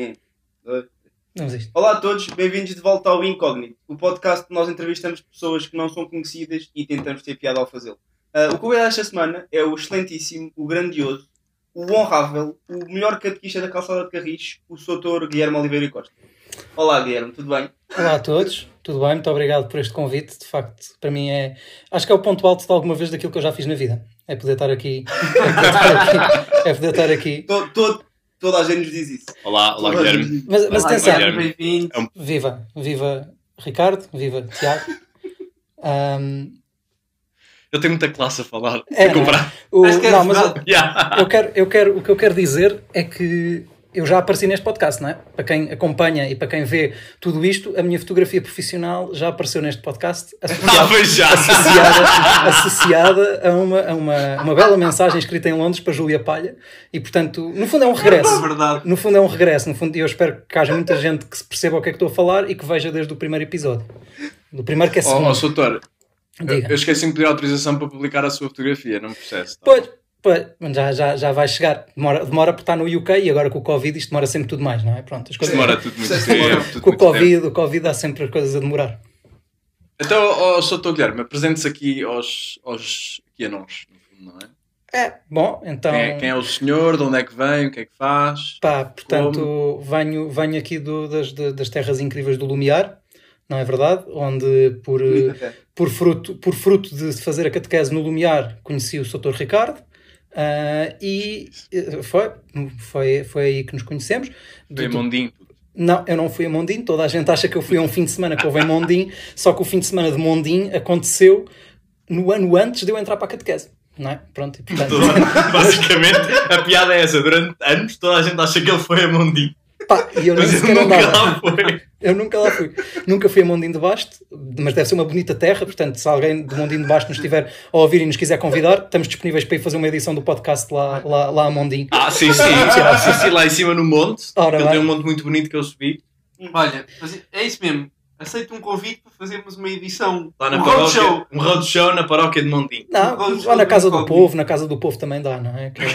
Um, isto. Olá a todos, bem-vindos de volta ao Incógnito, o podcast que nós entrevistamos pessoas que não são conhecidas e tentamos ter piada ao fazê-lo. Ah, o convidado desta semana é o excelentíssimo, o grandioso, o honrável, o melhor catequista da calçada de Carris, o Soutor Guilherme Oliveira Costa. Olá Guilherme, tudo bem? Olá a todos, tudo bem? Muito obrigado por este convite. De facto, para mim é. Acho que é o ponto alto de alguma vez daquilo que eu já fiz na vida. É poder estar aqui. É poder estar aqui. É poder estar aqui. To- to- toda a gente nos diz isso. Olá, olá Toda Guilherme. Mas, mas Olá, atenção, Guilherme. Bem-vindo. viva, viva Ricardo, viva Tiago. Ahm, Eu tenho muita classe a falar. É, a comprar. o, é não, mas verdade. Yeah. eu quero, eu quero, o que eu quero dizer é que eu já apareci neste podcast, não é? Para quem acompanha e para quem vê tudo isto, a minha fotografia profissional já apareceu neste podcast, Ah, associada, já. associada, associada a, uma, a uma, uma bela mensagem escrita em Londres para Júlia Palha. E, portanto, no fundo é um É regresso. verdade. No fundo é um regresso. No fundo, eu espero que haja muita gente que se perceba o que é que estou a falar e que veja desde o primeiro episódio. Do primeiro que é Ó, segundo. ó, Soutor, eu, Diga. eu esqueci-me de pedir autorização para publicar a sua fotografia, não processo. tá? Pois, pois, já, já, já vai chegar. Demora, demora porque está no UK e agora com o Covid isto demora sempre tudo mais, não é? Pronto, as coisas. demora tudo muito tempo. demora. tudo Com o muito tempo. COVID, o Covid há sempre as coisas a demorar. Então, ó, Soutor Guilherme, apresente-se aqui aos, aos aqui a nós, no fundo, não é? É, bom, então. Quem, é? quem é o senhor, de onde é que vem, o que é que faz? Pá, portanto, venho, venho aqui do- das, das terras incríveis do Lumiar, não é verdade? Onde, por, por, fruto, por fruto de fazer a catequese no Lumiar, conheci o Sr. Ricardo. Ah, e eh, foi, foi, foi aí que nos conhecemos. Foi Do- puto. Não, eu não fui a Mondim. Toda a gente acha que eu fui a um fim de semana que houve em Mondim, só que o fim de semana de Mondim aconteceu no ano antes de eu entrar para a catequese. Não é? Pronto, e portanto. Basicamente, a piada é essa. Durante anos, toda a gente acha que ele foi a Mondinho. Pá, e eu nem sequer andava. lá foi. Eu nunca lá fui. Nunca fui a Mondim de Basto, mas deve ser uma bonita terra. Portanto, se alguém de Mondim de Basto nos estiver a ouvir e nos quiser convidar, estamos disponíveis para ir fazer uma edição do podcast lá, lá, lá a Mondim. Ah, sim, sim. sim, sim, lá em cima no monte. Ora ele tem um monte muito bonito que eu subi. Olha, mas é isso mesmo. Aceito um convite para fazermos uma edição. Lá na um paróquia. roadshow. Um roadshow na paróquia de Mondinho. Não, Vamos lá na casa um do incógnito. povo, na casa do povo também dá, não é? Que é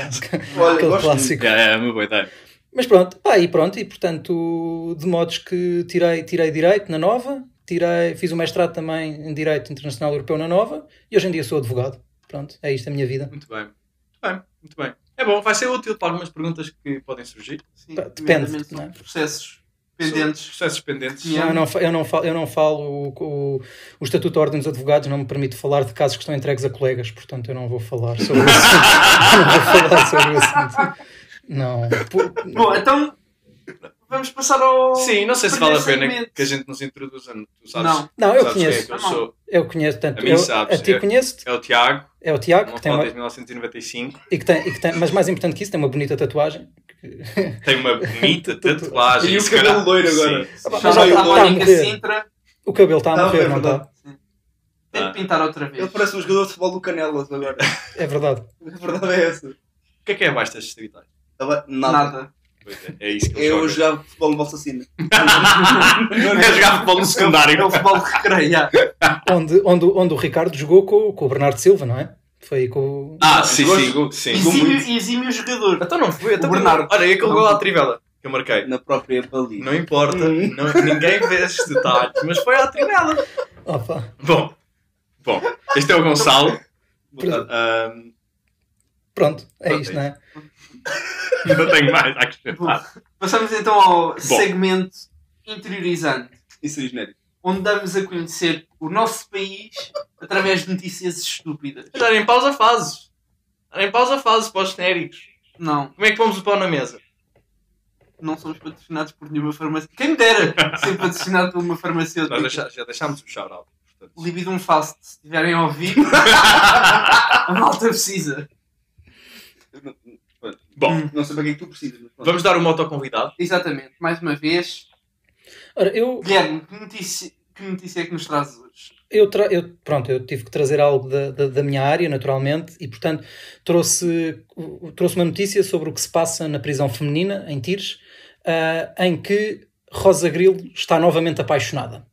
Olha, aquele gosto clássico. É, é uma boa ideia. Mas pronto, pá, e pronto, e portanto, de modos que tirei, tirei Direito na Nova, tirei, fiz o mestrado também em Direito Internacional Europeu na Nova, e hoje em dia sou advogado. Pronto, é isto a minha vida. Muito bem. Muito bem, muito bem. É bom, vai ser útil para algumas perguntas que podem surgir. Sim, Pá, depende, não é? processos pendentes. Processos pendentes. Não, eu, não, eu, não falo, eu não falo, o, o, o Estatuto da Ordem dos Advogados não me permite falar de casos que estão entregues a colegas, portanto eu não vou falar sobre o assunto. não vou falar sobre o assunto. Não. Por- Bom, então vamos passar ao. Sim, não sei se vale a pena segmento. que a gente nos introduza. Tu sabes, Não. Não, eu sabes quem é conheço. que eu sou. Eu conheço, tanto A mim eu, sabes, a ti é- conheço, É o Tiago, é o Tiago, uma que tem uma, desde 1995. e que tem, e que tem, mas mais importante que isso, tem uma bonita tatuagem. Tem uma bonita tatuagem. E o cabelo loiro Sim, agora. sim. Ah, Já vai Mónica morrer. Sintra. O cabelo está a Tá morrer, não está? Tem de pintar outra vez. Ele parece um jogador de futebol do Canelas agora. É verdade. A verdade é essa. O que é que é abaixo das distritais? Nada. Nada. Pois é, é isso que Eu eu jogava futebol no Valsacina. Não é jogar futebol no É o secundário. futebol de recreio. Onde, onde, onde o Ricardo jogou com, com o Bernardo Silva, não é? Foi aí com o. Ah, sim, sim. sim. Exímio, exímio jogador. Então não foi. Então O Bernardo. Olha, e aquele gol à trivela que eu marquei. Na própria baliza. Não importa, Hum. não- ninguém vê esses detalhes, mas foi à trivela. Opa. Bom, bom, este é o Gonçalo. Ahm, Pronto, é Pronto, isto, é não é? não tenho mais a acrescentar. Passamos então ao segmento interiorizante, Isso é genérico. onde damos a conhecer o nosso país através de notícias estúpidas. Dar em pausa fases. Dar em pausa fases para os genéricos. Não, Como é que pomos o pão na mesa? não somos patrocinados por nenhuma farmácia. Quem me dera ser patrocinado por uma farmacêutica. deixa- já deixámos o shout-out. portanto. Libidum Fast, se estiverem a ouvir, a malta precisa. Bom, Hum. Não sei para que é que tu precisas. mas pronto. vamos dar o moto ao convidado. Exatamente, mais uma vez. Ora, eu, Guilherme, que notícia, que notícia é que nos trazes hoje? eu, tra eu, pronto, eu tive que trazer algo da, da, da minha área, naturalmente, e portanto trouxe, trouxe uma notícia sobre o que se passa na prisão feminina, em Tires, ah, em que Rosa Grilo está novamente apaixonada.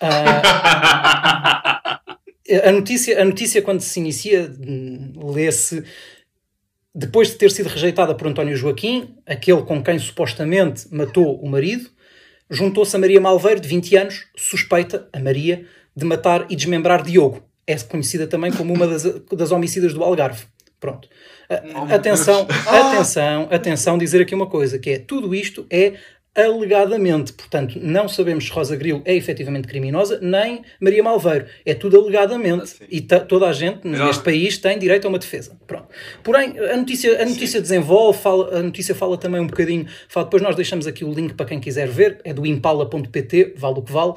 Ah, a notícia, a notícia quando se inicia, hum, lê-se depois de ter sido rejeitada por António Joaquim, aquele com quem supostamente matou o marido, juntou-se a Maria Malveiro, de 20 anos, suspeita, a Maria, de matar e desmembrar Diogo. É conhecida também como uma das, das homicidas do Algarve. Pronto. Oh, atenção, atenção, atenção, dizer aqui uma coisa, que é, tudo isto é alegadamente, portanto, não sabemos se Rosa Grilo é efetivamente criminosa, nem Maria Malveiro. É tudo alegadamente. Ah, e toda a gente Mas neste país tem direito a uma defesa. Pronto. Porém, a notícia, a notícia desenvolve, fala- a notícia fala também um bocadinho, fala, depois nós deixamos aqui o link para quem quiser ver, é do impala.pt, vale o que vale,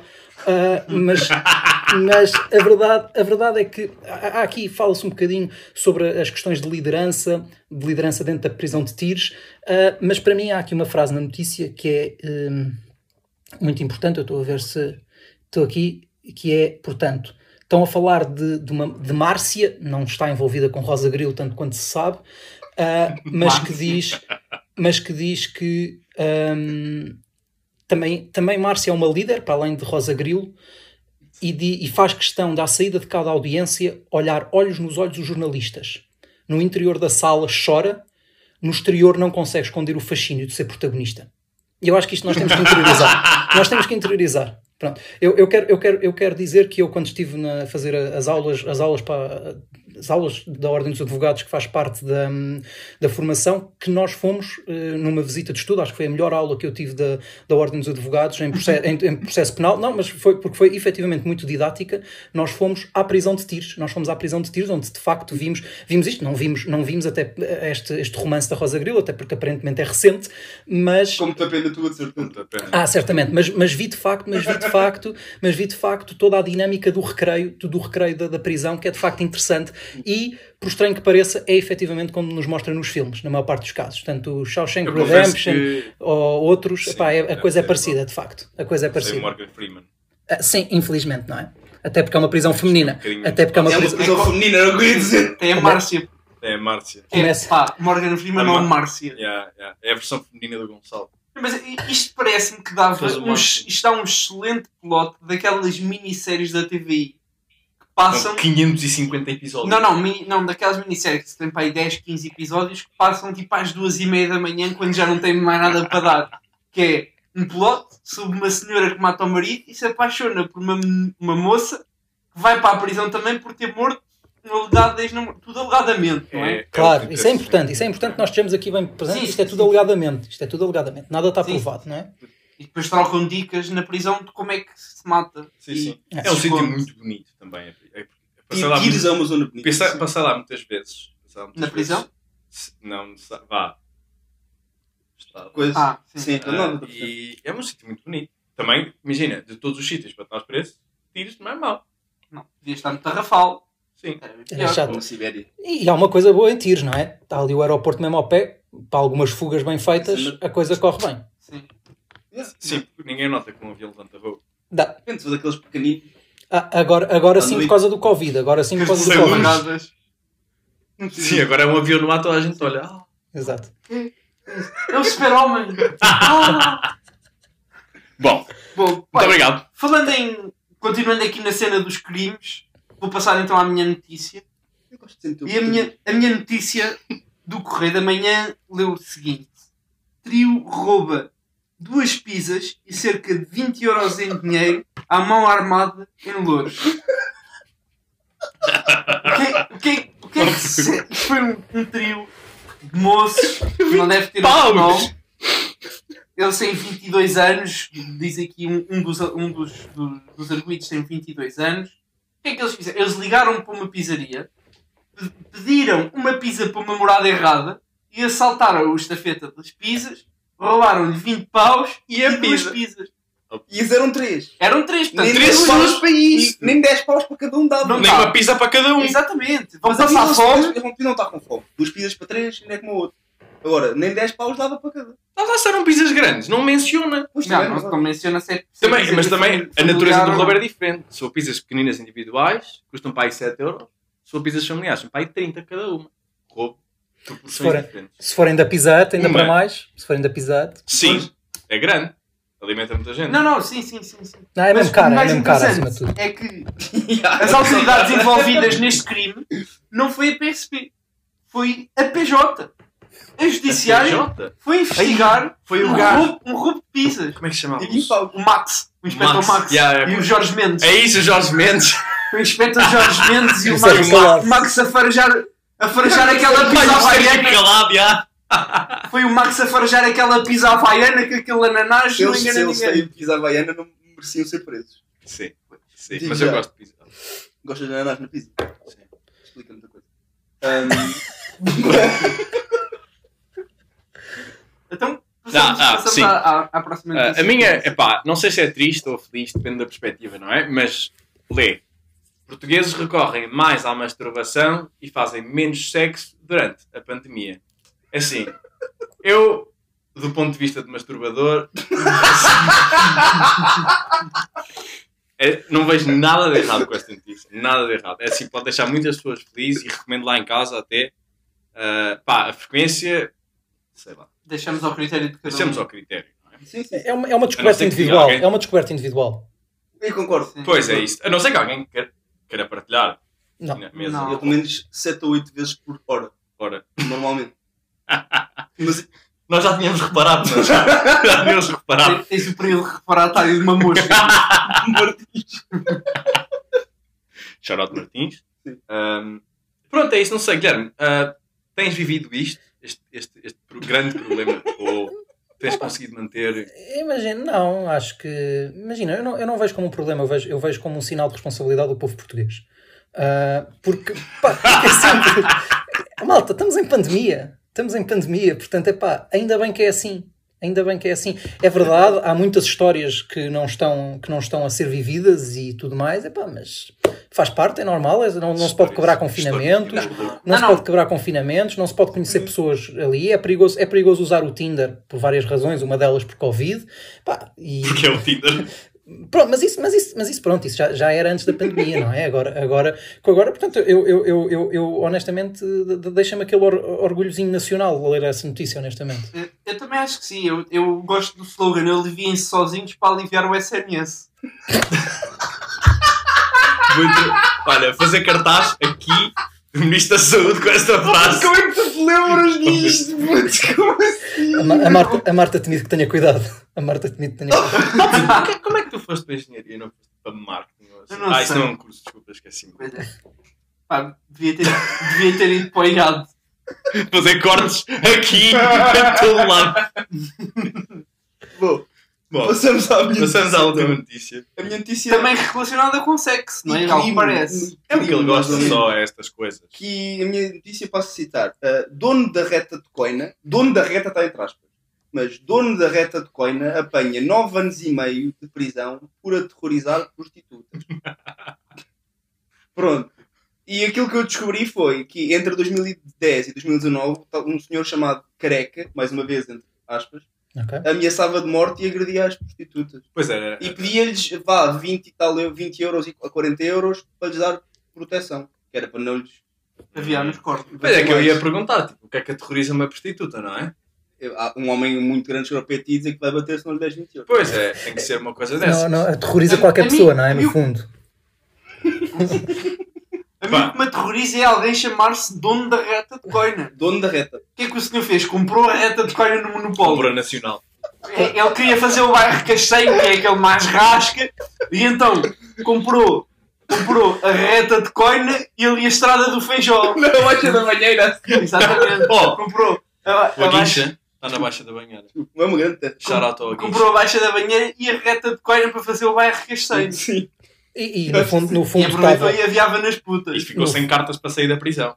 Ah, mas, mas a, verdade, a verdade é que há, aqui fala-se um bocadinho sobre as questões de liderança, de liderança dentro da prisão de tiros, ah, mas para mim há aqui uma frase na notícia que é hum, muito importante, eu estou a ver se estou aqui, que é, portanto, estão a falar de, de, uma, de Márcia, não está envolvida com Rosa Grilo, tanto quanto se sabe, ah, mas que diz, mas que diz que hum, também, também Márcia é uma líder, para além de Rosa Grilo, e, di- e faz questão, da saída de cada audiência, olhar olhos nos olhos dos jornalistas. No interior da sala chora, no exterior não consegue esconder o fascínio de ser protagonista. E eu acho que isto nós temos que interiorizar. nós temos que interiorizar. Pronto. Eu, eu, quero, eu, quero, eu quero dizer que eu, quando estive a fazer as aulas, as aulas para as aulas da Ordem dos Advogados, que faz parte da, da formação, que nós fomos eh, numa visita de estudo, acho que foi a melhor aula que eu tive da, da Ordem dos Advogados em processo, em, em processo penal, não, mas foi porque foi efetivamente muito didática. Nós fomos à prisão de tiros, nós fomos à prisão de tiros, onde de facto vimos, vimos isto, não vimos, não vimos até este, este romance da Rosa Grilo, até porque aparentemente é recente, mas Como te pena tua de certeza. Muito a pena. ah, certamente, mas, mas vi de facto, mas vi de facto, mas vi de facto toda a dinâmica do recreio, do recreio da, da prisão, que é de facto interessante e, por estranho que pareça, é efetivamente como nos mostra nos filmes, na maior parte dos casos. Tanto o Shawshank Redemption que ou outros, Sim, epá, é- a deve coisa é ser parecida, de facto. A coisa é parecida. Morgan Freeman. Ah, sim, infelizmente, não é? Até porque é uma prisão feminina. bocadinho- Até porque é uma É uma prisão. prisão feminina, era o que eu ia dizer. Tem a Márcia. É a Márcia. É, Começa. pá, Morgan Freeman A ou Mar- Márcia. Yeah, yeah. É a versão feminina do Gonçalo. Mas isto parece-me que dava um, isto dá um excelente plot daquelas minisséries da TVI passam. Com 550 episódios. Não, não, mini- não, daquelas minisséries que se tem para aí 10, 15 episódios que passam tipo às duas e meia da manhã quando já não tem mais nada para dar. Que é um plot sobre uma senhora que mata o marido e se apaixona por uma, uma moça que vai para a prisão também por ter morto um alegado ex-namorado. Tudo alegadamente, não é? É, Claro, o que isso é importante, isso é importante que nós estejamos aqui bem presentes. Sim, Isto é tudo sim. alegadamente. Isto é tudo alegadamente. Nada está provado, não é? E depois trocam dicas na prisão de como é que se mata. Sim, E- sim. É. É um sítio muito bonito também. É, é, passei lá E é uma zona bonita. Passei lá muitas vezes. Lá muitas Na prisão? vezes. Se- Não, não vá. Coisa. Ah, sim. Sim, Ah, não, não, e é um sítio muito bonito. Também, imagina, de todos os sítios para nós preço, tiros não é mau. Não, devia estar no Tarrafal. Sim. Era chato. Como Sibéria. E há uma coisa boa em tiros, não é? Está ali o aeroporto mesmo ao pé, para algumas fugas bem feitas, Sim, a coisa corre bem. Sim. Sim, porque ninguém nota que um avião levanta voo. Dá. Depende daqueles pequeninos. Ah, agora, agora sim por causa do Covid. Agora sim por causa do Covid. Sim, agora é um avião no ar, toda a gente olha. Ah, Exato. É o super-homem. Ah! Bom, Bom, muito obrigado. falando em. Continuando aqui na cena dos crimes, vou passar então à minha notícia. Eu gosto de sentir E a minha, a minha notícia do Correio da Manhã leu o seguinte: Trio rouba duas pizzas e cerca de 20 euros em dinheiro à mão armada em Louros. O que, é- o que, é- que é que se... Foi um, um trio de moços que não deve ter outro nome. Eles têm 22 anos, diz aqui um, um dos, um dos, dos, dos arguidos tem 22 anos. O que é que eles fizeram? Eles ligaram para uma pizzaria, pe- pediram uma pizza para uma morada errada e assaltaram o estafeta das pizzas, roubaram-lhe 20 paus E a duas pizza? pizzas. E eles eram três. Eram três, portanto, Nem três 10 paus para isso. Nem 10 paus para cada um dava. Não Nem dá. uma pizza para cada um. Exatamente. Vão Mas passar eles- fome. Eles não estar com fome. Duas pizzas para três, ainda é como o outro. Agora, nem 10 paus dava para cada. Não lá serão pizzas grandes, não menciona. Pois Não, também, não, não menciona se é- é Também, mas também a natureza do não. é diferente. For pizzas pequeninas individuais, custam para aí 7 euros. For pizzas familiares, são para aí 30 cada uma. Roubo. Se forem-. Se forem da Pizza Hut, ainda Uma. para mais. Se forem da Pizza Hut. Sim, é grande. Alimenta muita gente. Não, não, sim, sim, sim. sim. Não, é Mas mesmo caro, o é mais mesmo caro acima de interessante tudo. É que as autoridades envolvidas neste crime não foi a PSP. foi a PJ. A judiciária foi investigar Foi o um roubo, um roubo de pizzas. Como é que se chamava? O Max, o Inspector Max, Max, yeah, yeah. e o Jorge Mendes. É isso, o Jorge Mendes. O Inspector Jorge Mendes e o é Max, o Max a farejar, a farejar aquela pizza havaiana. calado, já. Foi o Max a farejar aquela pizza havaiana que aquele ananás Se não eles, se engana eles ninguém. têm pizza havaiana, não mereciam ser presos. Sim, sim. Digo Mas eu já. gosto de pizza. Gostas de ananás na pizza? Sim. Explica muita coisa. Ahm, Então, passamos, Ah, ah, passamos sim. à, à, à próxima Ah, notícia. a minha, epá, não sei se é triste ou feliz, depende da perspectiva, não é? Mas lê. Portugueses recorrem mais à masturbação e fazem menos sexo durante a pandemia. Assim, eu, do ponto de vista de masturbador, é, não vejo nada de errado com esta notícia. Nada de errado. É assim, pode deixar muitas pessoas felizes e recomendo lá em casa até. Ah, pá, a frequência, sei lá, Deixamos ao critério de cada deixamos um. ao critério. não é? sim, sim. É uma, é uma descoberta individual. alguém- É uma descoberta individual. Eu concordo. Sim. Pois é isso. A não ser que alguém queira, queira partilhar Não. na mesa. Não. Eu pelo menos 7 ou 8 vezes por hora, Ora, normalmente. Mas nós já tínhamos reparado, é? já tínhamos reparado. Tens o período refratário de uma mosca. Martins. Sim. Ahm, pronto, é isso. Não sei, Guilherme. ah, tens vivido isto? Este, este, este grande problema? Ou tens conseguido manter. Imagina, não, acho que. Imagina, eu não, eu não vejo como um problema, eu vejo, eu vejo como um sinal de responsabilidade do povo português. Ah, porque, pá, é sempre. Malta, estamos em pandemia. Estamos em pandemia, portanto, é pá, ainda bem que é assim. Ainda bem que é assim. É verdade, há muitas histórias que não estão, que não estão a ser vividas e tudo mais, é pá, mas faz parte, é normal, é- não, não se pode quebrar confinamentos. Não, se pode quebrar confinamentos, não se pode conhecer pessoas ali, é perigoso, é perigoso usar o Tinder por várias razões, uma delas por Covid. Pá, e, Porque é o Tinder. pronto, mas isso, mas isso, mas isso pronto, isso já, já era antes da pandemia, não é? Agora, agora, agora portanto, eu, eu, eu, eu, eu honestamente de- de- deixa-me aquele or- orgulhozinho nacional ler essa notícia, honestamente. Eu, eu também acho que sim. Eu, eu gosto do slogan Aliviem-se sozinhos para aliviar o SMS. Muito- Olha, fazer cartaz aqui Ministro da Saúde com esta frase. como é que tu te lembras disto? Putz, Como assim? A, Ma- a Marta, a Marta Temido que tenha cuidado. A Marta Temido que tenha cuidado. Como- é que tu foste para a engenharia e não foste para marketing? ou assim? Não ah, isso não é um curso, desculpa, esqueci-me. É. Pá, devia ter, devia ter ido para o IAD. Fazer cortes aqui, em todo lado. Bom, Bom, passamos à minha passamos à última então. notícia. A minha notícia Também relacionada com sexo, não é? Que crime. parece. É porque ele gosta só a estas coisas. que a minha notícia posso citar. Uh, dono da reta de coina, dono da reta está entre aspas, mas dono da reta de coina apanha 9 anos e meio de prisão por aterrorizar prostitutas. Pronto. E aquilo que eu descobri foi que entre 2010 e 2019, um senhor chamado Careca, mais uma vez entre aspas, Ok? ameaçava de morte e agredia as prostitutas. Pois é, E pedia-lhes, vá, 20 e tal, eu- 20 euros e 40 euros para lhes dar proteção. Que era para não lhes Aviar nos corpos. Mas é que eu ia perguntar, tipo, o que é que aterroriza uma prostituta, não é? Há um homem muito grande chegou para ti e dizer que vai bater se não lhe der 20 euros. Pois é, tem que ser uma coisa dessas. Não, não, aterroriza A- qualquer a mim- pessoa, não é? a No fundo. A mim o que me aterroriza é alguém chamar-se dono da reta de coina. Dono da reta. O que é que o senhor fez? Comprou a reta de coina no monopólio. Obra nacional. É- Ele queria fazer o bairro Castanho, que é aquele mais rasca, e então comprou, comprou a reta de coina e ali a estrada do feijó. Na baixa da banheira. Exatamente. Oh, Comprou a, o a baixa, está na baixa da banheira. Não é uma grande comprou a baixa da banheira e a reta de coina para fazer o bairro Castanho. Sim. E, e no fundo, no E fundo aproveitou estava. e aviava nas E putas. ficou sem cartas para sair da prisão.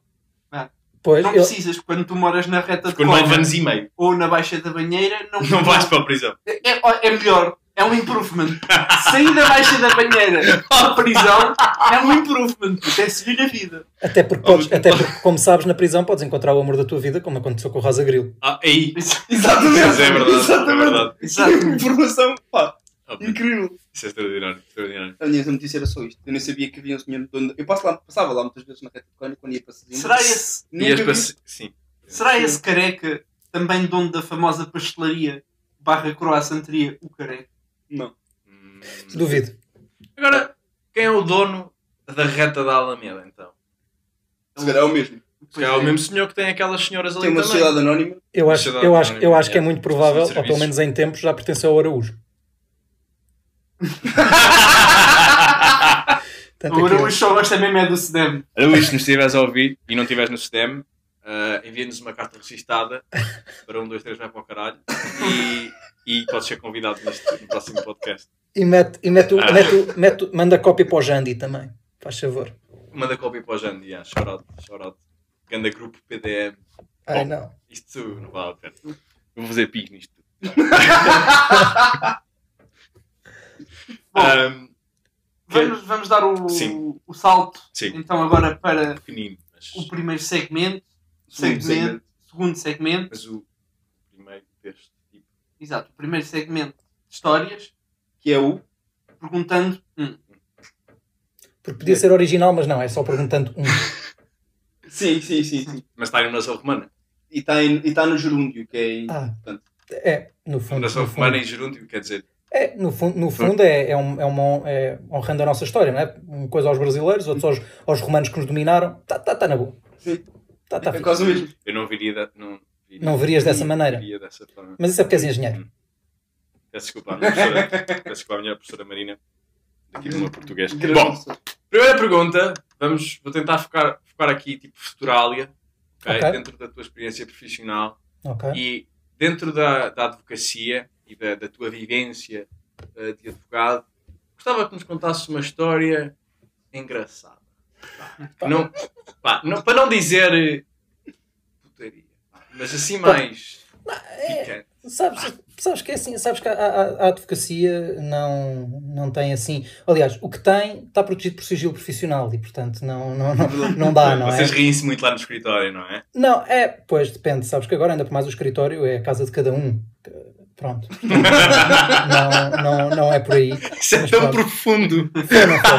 Pois, Não ele- precisas, quando tu moras na reta de Ficou anos e meio. ou na baixa da banheira, não, Não vais para a prisão. É, é melhor. É um improvement. Sair da baixa da banheira à prisão é um improvement. É seguir a vida. até, porque podes, até porque, como sabes, na prisão podes encontrar o amor da tua vida, como aconteceu com o Rosa Grilo. Ah, aí. Exatamente. Mas é verdade, é Exatamente. verdade. Exato. Informação, pá, Ah, incrível. Isso é extraordinário. extraordinário. A minha notícia era só isto. Eu nem sabia que havia um senhor dono. Eu passo lá, passava lá muitas vezes na reta de quando ia para Sesimbra. Será esse, Nunca vi. Sim. será esse careca também dono da famosa pastelaria barra croissanteria, o careca? Não. Hum, Duvido. Agora, quem é o dono da reta da Alameda, então? Se calhar é o mesmo. Se calhar é o mesmo senhor que tem aquelas senhoras ali Tem uma também. sociedade anónima. Eu acho, eu acho, eu acho que é yeah. muito provável, ou pelo menos em tempos, já pertenceu ao Araújo. Portanto, O aqui- Araújo só gosta mesmo é do SEDEM. Araújo, se nos estiveres a ouvir e não estiveres no STEM, uh, envia-nos uma carta registada para um, dois, três, vai para o caralho e, e podes ser convidado neste, no próximo podcast. E, mete, e mete, o- Ah. mete o- mete o- manda cópia para o Jandy também. Faz favor. Manda cópia para o Jandy, yeah, shout out. Ganda grupo PDM. Ai Bom. não. Isto não vale a pena. Vou fazer pique nisto. Bom, Um, Vamos, vamos dar o, Sim. o salto Sim. então agora para mas, o primeiro segmento, Segundo segmento, segmento. segundo segmento, mas o primeiro deste tipo. exato, o primeiro segmento de histórias, Que é o. perguntando hum, Porque podia ser original, mas não, é só perguntando um. Sim, sim, sim. sim. Mas está em nação romana. E está e tá no gerúndio, que é. em- Ah, portanto, é, no fundo. Nação romana em gerúndio, quer dizer. É, no fundo, no fundo é, é, um, é uma é honrando a nossa história, não é? Uma coisa aos brasileiros, outros aos, aos romanos que nos dominaram. Está tá, tá na boa. sim. Tá, tá é quase o mesmo. Eu não viria da, não, viria, Não verias dessa maneira. Viria dessa forma. Mas isso é porque és engenheiro. Peço desculpa à minha professora, peço desculpa à minha professora Marina, daqui do meu português. Bom, primeira pergunta, vamos, vou tentar focar, focar aqui, tipo, futurália, ok? Ok. dentro da tua experiência profissional Ok. e dentro da, da advocacia e da, da tua vivência eh, de advogado, gostava que nos contasses uma história engraçada. Pá, Não, pá, não- para não dizer eh, putaria, mas assim mais picante. Sabes, sabes que é assim, sabes que a, a- a advocacia não, não tem assim. Aliás, o que tem está protegido por sigilo profissional e, portanto, não, não, não, não dá, não é? Vocês riem-se muito lá no escritório, não é? Não, é, pois depende, sabes que agora ainda por mais o escritório é a casa de cada um. Pronto. não, não, não é por aí. Isso é tão pronto. profundo. Foi, não foi?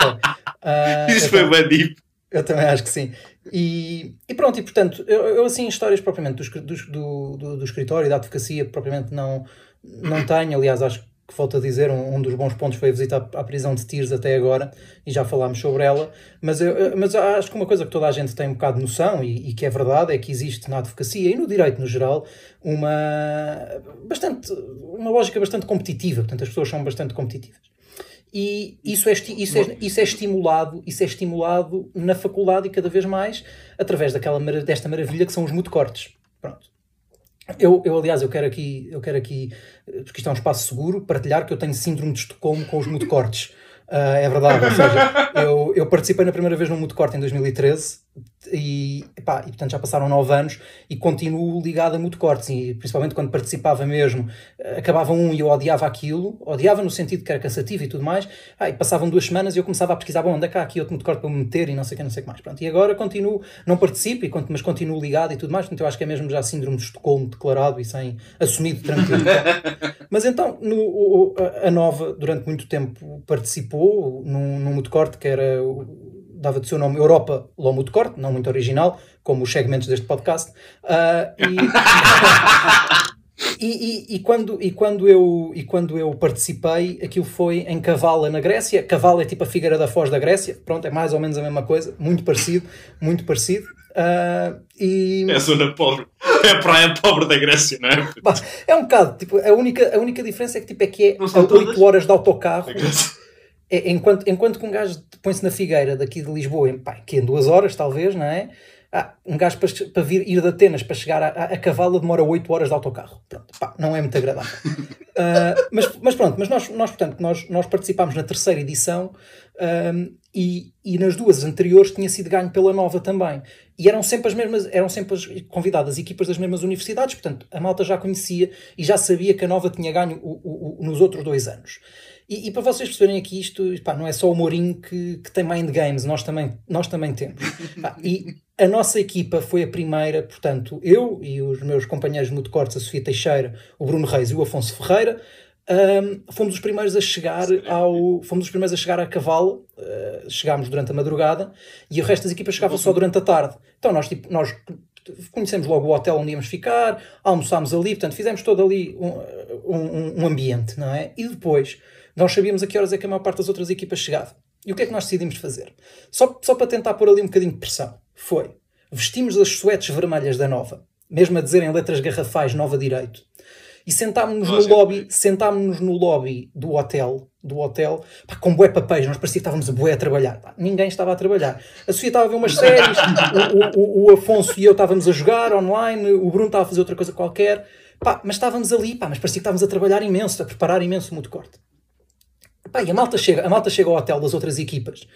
Foi. Ah, Isso foi tam- bem deep. Eu também acho que sim. E, e pronto, e portanto, eu, eu assim, histórias propriamente do, do, do, do, escritório e da advocacia, propriamente não, não tenho. Aliás, acho que volto a dizer, um, um dos bons pontos foi a visita à, à prisão de Tirs até agora, e já falámos sobre ela. Mas, eu, mas acho que uma coisa que toda a gente tem um bocado de noção, e, e que é verdade, é que existe na advocacia e no direito no geral uma, bastante, uma lógica bastante competitiva. Portanto, as pessoas são bastante competitivas. E isso é, isso, é, isso é estimulado isso é estimulado na faculdade e cada vez mais através daquela, desta maravilha que são os mutecortes. Pronto. Eu, eu, aliás, eu quero aqui, eu quero aqui, porque isto é um espaço seguro, partilhar que eu tenho síndrome de Estocolmo com os mutecortes. Ah, é verdade, ou seja, eu, eu participei na primeira vez num mutecorte em 2013 e, epá, e portanto já passaram nove anos e continuo ligado a mutecortes e principalmente quando participava mesmo, eh, acabava um e eu odiava aquilo, odiava no sentido que era cansativo e tudo mais, ah, e passavam duas semanas e eu começava a pesquisar, bom, que há aqui outro mutecorte para me meter e não sei o que, não sei o que mais. Pronto, e agora continuo, não participo, e, mas continuo ligado e tudo mais, portanto eu acho que é mesmo já síndrome de Estocolmo declarado e sem assumido tranquilo. Mas então, no, a- Nova, durante muito tempo, participou num, num mutecorte que era, o- dava de seu nome Europa Law Mutecorte, não muito original, como os segmentos deste podcast. Ah, e, e, e, e quando, e, quando eu, e quando eu participei, aquilo foi em Cavala, na Grécia. Cavala é tipo a Figueira da Foz da Grécia, pronto, é mais ou menos a mesma coisa, muito parecido, muito parecido. Ah, e... É a zona pobre. É a praia pobre da Grécia, não é? É um bocado, tipo, a única, a única diferença é que, tipo, é que é a 8 todas? horas de autocarro. É, enquanto, enquanto que um gajo põe-se na Figueira daqui de Lisboa, em, pá, que em duas horas, talvez, não é? Ah, um gajo para, para vir, ir de Atenas para chegar a, a, a cavalo demora 8 horas de autocarro. Pronto, pá, não é muito agradável. Ah, mas, mas pronto, mas nós, nós portanto, nós, nós participámos na terceira edição ahm, e, e nas duas anteriores tinha sido ganho pela nova também. E eram sempre as mesmas, eram sempre as convidadas equipas das mesmas universidades, portanto, a malta já conhecia e já sabia que a nova tinha ganho o- o- o- nos outros dois anos. E, e para vocês perceberem aqui isto, pá, não é só o Mourinho que, que tem mind games, nós também, nós também temos. Pá, e a nossa equipa foi a primeira, portanto, eu e os meus companheiros de Mutecortes, a Sofia Teixeira, o Bruno Reis e o Afonso Ferreira, ahm, fomos os primeiros a chegar ao fomos os primeiros a chegar a cavalo ah, chegámos durante a madrugada e o resto das equipas chegava só durante a tarde. Então nós tipo nós conhecemos logo o hotel onde íamos ficar almoçámos ali portanto fizemos todo ali um, um, um ambiente não é? E depois nós sabíamos a que horas é que a maior parte das outras equipas chegava e o que é que nós decidimos fazer só, só para tentar pôr ali um bocadinho de pressão foi vestimos as suetes vermelhas da Nova, mesmo a dizer em letras garrafais Nova Direito. E sentámos-nos no lobby, sentámos-nos no lobby do hotel, do hotel, pá, com bué papéis, nós parecia que estávamos a bué a trabalhar. Pá, ninguém estava a trabalhar. A Sofia estava a ver umas séries, o, o- o Afonso e eu estávamos a jogar online, o Bruno estava a fazer outra coisa qualquer. Pá, mas estávamos ali, pá, mas parecia que estávamos a trabalhar imenso, a preparar imenso o muito corte. Pá, e a malta chega, a malta chega ao hotel das outras equipas.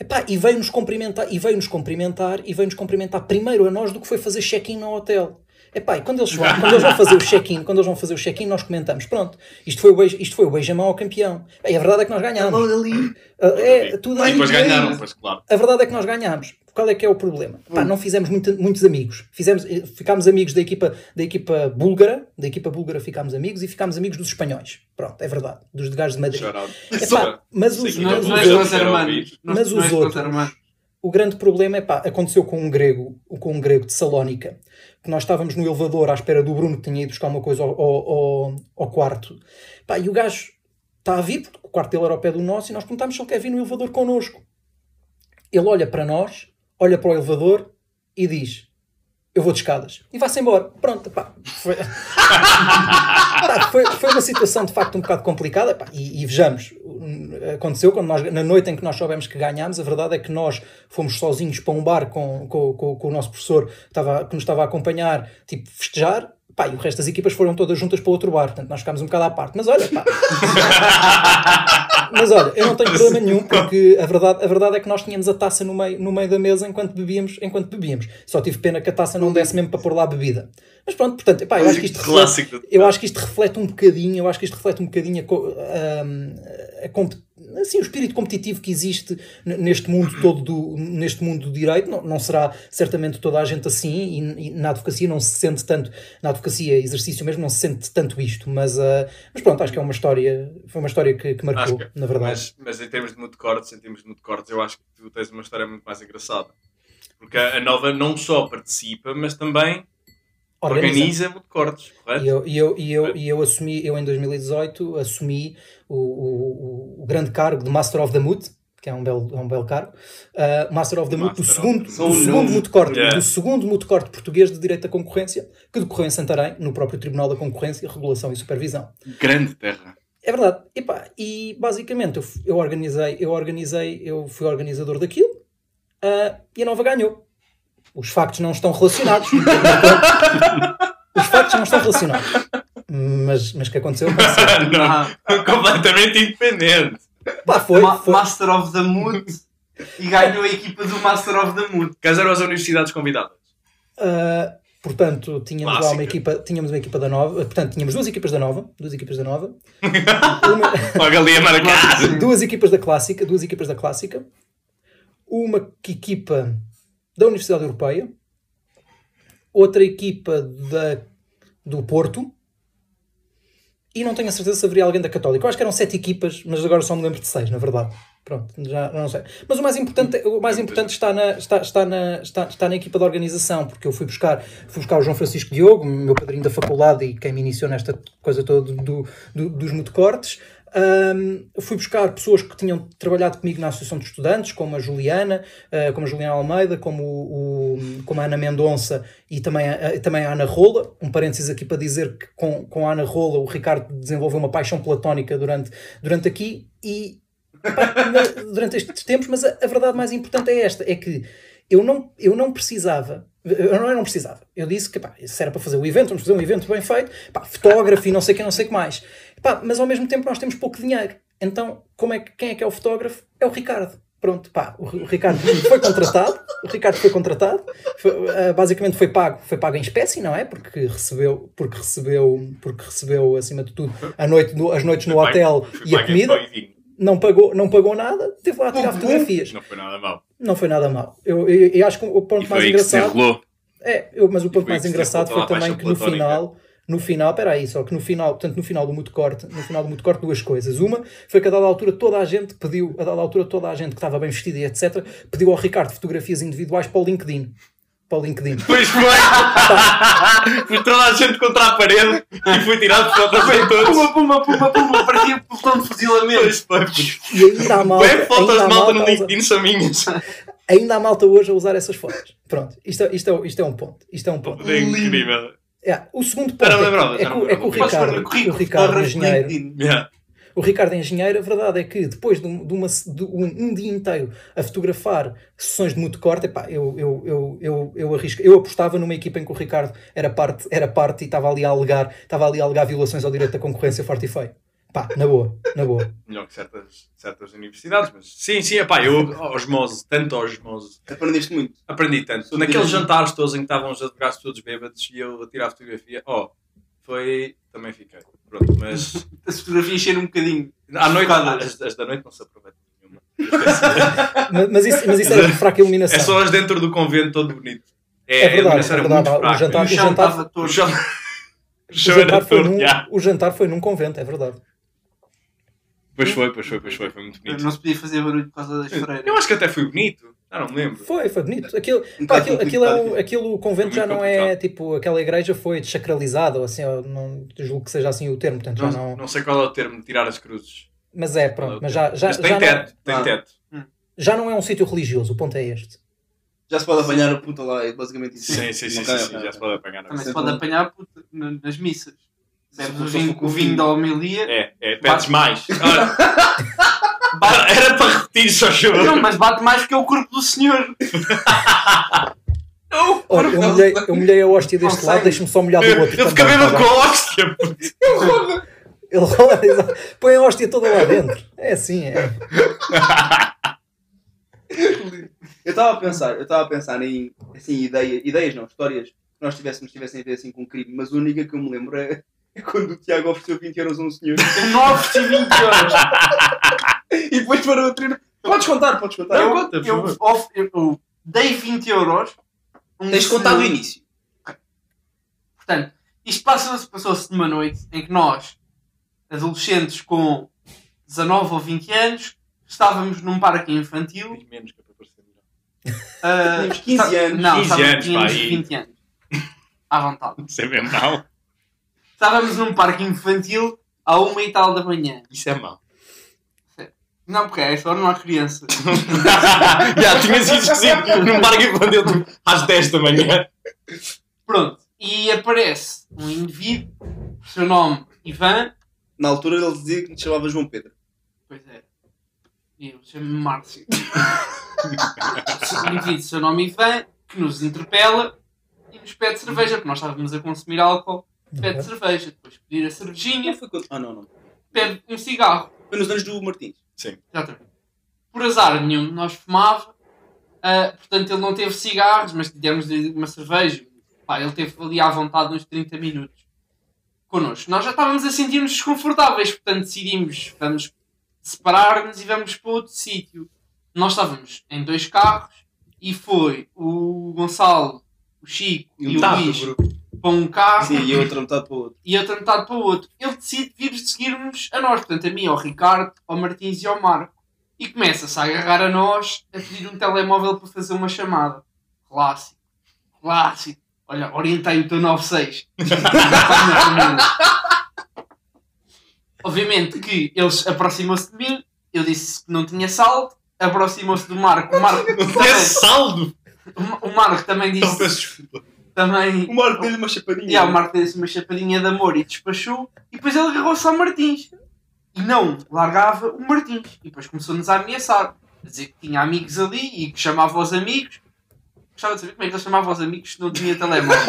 Epá, e veio-nos cumprimentar, e veio-nos cumprimentar, e veio-nos cumprimentar primeiro a nós do que foi fazer check-in no hotel. Epá, e quando eles, vão, quando eles vão fazer o check-in, quando eles vão fazer o check-in, nós comentamos, pronto, isto foi o beijo, isto foi o beijamão ao campeão. E a verdade é que nós ganhámos. ali. É, tudo aí. depois ganharam, pois claro. A verdade é que nós ganhámos. Qual é que é o problema? Pá, não fizemos muito- muitos amigos. Fizemos, eh, ficámos amigos da equipa, da equipa búlgara, da equipa búlgara ficámos amigos e ficámos amigos dos espanhóis. Pronto, é verdade. Dos de gajos de Madrid. Epá, mas os, Sim, Não, mas não os Mas não os outros- o grande problema é pá, aconteceu com um grego, com um grego de Salónica, que nós estávamos no elevador à espera do Bruno que tinha ido buscar uma coisa ao, ao, ao- ao quarto. Pá, e o gajo está a vir, porque o quarto dele era ao pé do nosso, e nós perguntámos se ele quer vir no elevador connosco. Ele olha para nós, olha para o elevador e diz: Eu vou de escadas. E vai-se embora. Pronto, pá. Foi... Pá, foi, foi uma situação de facto um bocado complicada. pá, e, e vejamos, aconteceu quando nós, na noite em que nós soubemos que ganhámos, a verdade é que nós fomos sozinhos para um bar com, com, com, com o nosso professor que, estava, que nos estava a acompanhar, tipo, festejar. Pá, e o resto das equipas foram todas juntas para outro bar, portanto nós ficámos um bocado à parte. Mas olha, pá. Mas olha, eu não tenho problema nenhum, porque a verdade, a verdade é que nós tínhamos a taça no meio, no meio da mesa enquanto bebíamos, enquanto bebíamos. Só tive pena que a taça não desse mesmo para pôr lá a bebida. Mas pronto, portanto, epá, eu acho que isto reflete, eu acho que isto reflete um bocadinho, eu acho que isto reflete um bocadinho a, a- a comp- assim, o espírito competitivo que existe neste mundo todo do, neste mundo do direito. Não, não será certamente toda a gente assim e, e na advocacia não se sente tanto, na advocacia exercício mesmo não se sente tanto isto, mas, ah, mas pronto, acho que é uma história, foi uma história que, que marcou, que- na verdade. Mas, mas em termos de muito cortes, em termos de muito cortes, eu acho que tu tens uma história muito mais engraçada. Porque a Nova não só participa, mas também Organiza. organiza muito cortes, correto? E eu, e eu, e eu, e eu assumi, eu em 2018 assumi o, o, o grande cargo de Master of the Moot, que é um belo, é um belo cargo, uh, Master of the Moot, do segundo, do segundo Novo. moot-corte, Yeah. do segundo moot-corte português de Direito da Concorrência, que decorreu em Santarém, no próprio Tribunal da Concorrência, Regulação e Supervisão. Grande terra. É verdade. Epá, e basicamente eu, eu organizei, eu organizei, eu fui organizador daquilo ah, e a nova ganhou. Os factos não estão relacionados. Os factos não estão relacionados. Mas, mas o que aconteceu? aconteceu. Não, Ah, completamente independente. Pá, foi, Ma- foi. Master of the Mood e ganhou a equipa do Master of the Mood. Quais eram as universidades convidadas? Ah, portanto, tínhamos lá uma equipa, tínhamos uma equipa da Nova, portanto, tínhamos duas equipas da Nova, duas equipas da Nova, uma, Logo ali a marcar. Duas equipas da Clássica, duas equipas da Clássica, uma equipa da Universidade Europeia, outra equipa da, do Porto, e não tenho a certeza se haveria alguém da Católica. Eu acho que eram sete equipas, mas agora só me lembro de seis, na verdade. Pronto, já não sei. Mas o mais importante, o mais importante está, na, está, está, na, está, está na equipa de organização, porque eu fui buscar, fui buscar o João Francisco Diogo, meu padrinho da faculdade e quem me iniciou nesta coisa toda do, do- dos motocortes. Ahm, fui buscar pessoas que tinham trabalhado comigo na Associação de Estudantes, como a Juliana, ah, como a Juliana Almeida, como, o, o- como a Ana Mendonça e também a, também a Ana Rola. Um parênteses aqui para dizer que com, com a Ana Rola o Ricardo desenvolveu uma paixão platónica durante, durante aqui e durante estes tempos, mas a, a verdade mais importante é esta: é que eu não, eu não precisava. Eu não, eu não precisava. Eu disse que pá, era para fazer o evento, vamos fazer um evento bem feito, pá, fotógrafo e não sei o que, não sei o que mais. Pá, mas ao mesmo tempo nós temos pouco dinheiro. Então, como é que, quem é que é o fotógrafo? É o Ricardo. Pronto, pá, o, o Ricardo foi contratado. O Ricardo foi contratado. Foi, ah, basicamente foi pago, foi pago em espécie, não é? Porque recebeu, porque recebeu, porque recebeu acima de tudo a noite, no- as noites no Foi hotel pago- e a comida não pagou, não pagou nada, teve lá a tirar fotografias. Não foi nada mal. Não foi nada mal. Eu, eu, eu acho que o ponto mais engraçado. É, eu, mas o ponto mais engraçado foi também que no final, no final, peraí, só que no final, portanto, no final do Mutecorte, no final do Mutecorte, duas coisas. Uma foi que a dada altura toda a gente pediu, a dada altura toda a gente que estava bem vestida e etc, pediu ao Ricardo fotografias individuais para o LinkedIn. Para o LinkedIn. Pois foi! Foi toda a gente contra a parede e foi tirado fotos em todos. Puma, puma, puma, puma, parecia um pelotão de fuzilamento. Pois foi. E ainda há malta, Bem, fotos de malta no LinkedIn são minhas. ainda há malta hoje a usar essas fotos. Pronto, isto, é- isto, é, isto é um ponto. Isto é um ponto. É incrível. Yeah, O segundo ponto não é, que- é, não que, é que o. Ricardo, o Ricardo engenheiro. Yeah. o Ricardo Engenheiro, a verdade é que depois de, um, de uma, de um, um dia inteiro a fotografar sessões de muito corte, epá, eu, eu, eu, eu, eu, arrisco, eu apostava numa equipa em que o Ricardo era parte, era parte e estava ali a alegar, estava ali a alegar violações ao direito da concorrência forte e feio. Pá, na boa, na boa. Melhor que certas, certas universidades, mas sim, sim, epá, eu osmose, tanto osmose, Aprendeste muito. aprendi tanto. Sobre Naqueles direito. jantares todos em que estavam os advogados todos bêbados e eu a tirar a fotografia, ó, foi. também fiquei. Pronto, mas As fotografias cheiram um bocadinho. à noite, Focadas. as, as da noite não se aproveitam. Mas, mas isso, mas isso era de fraca iluminação. É só as dentro do convento, todo bonito. É verdade, a iluminação é era verdade. muito O jantar- o jantar- O chão, o jantar, foi num, o jantar foi num convento, é verdade. Pois foi, pois foi, pois foi, foi muito bonito. Não se podia fazer barulho por causa das Eu freiras. acho que até foi bonito, já não me lembro. Foi, foi bonito. Aquilo, pá, aquilo, aquilo, é um, aquilo, o convento já não é tipo, aquela igreja foi desacralizada, ou assim, eu não julgo que seja assim o termo, portanto já Não, não. não sei qual é o termo tirar as cruzes. Mas é, Qual é pronto, mas já, já, Mas já, tem não, teto, tem Ah. teto. já não é um sítio religioso, o ponto é este. Já se pode apanhar a puta lá, é basicamente isso. Sim, sim, sim, sim, sim, já se pode apanhar. Também se pode bom. apanhar puta, na- nas missas. Bebes Se o vinho, o vinho da homilia. É, é, pedes mais. Olha, Era para repetir, só Não, chegou. mas bate mais porque é o corpo do senhor. Olha, eu molhei, eu molhei a hóstia deste Não lado, deixa-me só molhar do outro. Ele fica tá com a hóstia. Ele rola, exato. põe a hóstia toda lá dentro. É assim, é. Eu estava a pensar, eu estava a pensar em assim, ideia, ideias não, histórias que nós tivéssemos tivessem a ver assim com crime, mas a única que eu me lembro é, é quando o Tiago ofereceu 20 euros a um senhor Eu não ofereci 20 euros. e depois para o treino. Podes contar, podes contar. Não, Eu, conta, por eu, favor. of- eu- eu dei 20 euros. Um Tens de contar do senhor- início. Portanto, isto passou-se numa noite em que nós, adolescentes com 19 ou 20 anos, estávamos num parque infantil. Diz menos que é para parecer melhor. ah, Tínhamos 15 está- anos. Não, 15 estávamos- anos, tínhamos pá, e- 20 anos. À vontade. Isso é mesmo mau. Estávamos num parque infantil à uma e tal da manhã. Isso é mau. Não, porque é só não há criança. Já tinha sido esquecido num parque infantil tipo, às 10 da manhã. Pronto. E aparece um indivíduo, seu nome Ivan. Na altura ele dizia que te chamava João Pedro. Pois é. E eu chamo-me Márcio. o indivíduo, o seu nome Ivan, que nos interpela e nos pede cerveja, porque nós estávamos a consumir álcool. Pede Ok. cerveja, depois pedir a cervejinha, foi quando... Ah, não, não. pede um cigarro. Foi nos anos do Martins. Sim. Exatamente. Por azar, nenhum de nós fumava, ah, portanto ele não teve cigarros, mas demos-lhe uma cerveja. Pá, ele teve ali à vontade uns 30 minutos connosco. Nós já estávamos a sentir-nos desconfortáveis, portanto decidimos, vamos separar-nos e vamos para outro sítio. Nós estávamos em dois carros e foi o Gonçalo, o Chico e, o Metade do Luís grupo. Para um carro Sim, e a outra metade para o outro. e outra metade para o outro. Ele decide vir seguir-nos a nós, portanto, a mim, ao Ricardo, ao Martins e ao Marco. E começa-se a agarrar a nós, a pedir um telemóvel para fazer uma chamada. Clássico. Clássico. Olha, orientei o teu 96. Obviamente que eles aproximam-se de mim, eu disse que não tinha saldo, aproximou-se do Marco. O Marco, Não tem também, saldo. o Marco também Não, disse. peço desculpa. Também, O Marco deu-lhe uma chapadinha. e yeah, o Marco deu-se uma chapadinha de amor e despachou. E depois ele agarrou-se ao Martins. E não largava o Martins. E depois começou-nos a ameaçar. A dizer que tinha amigos ali e que chamava os amigos. Gostava de saber como é que ele chamava os amigos se não tinha telemóvel.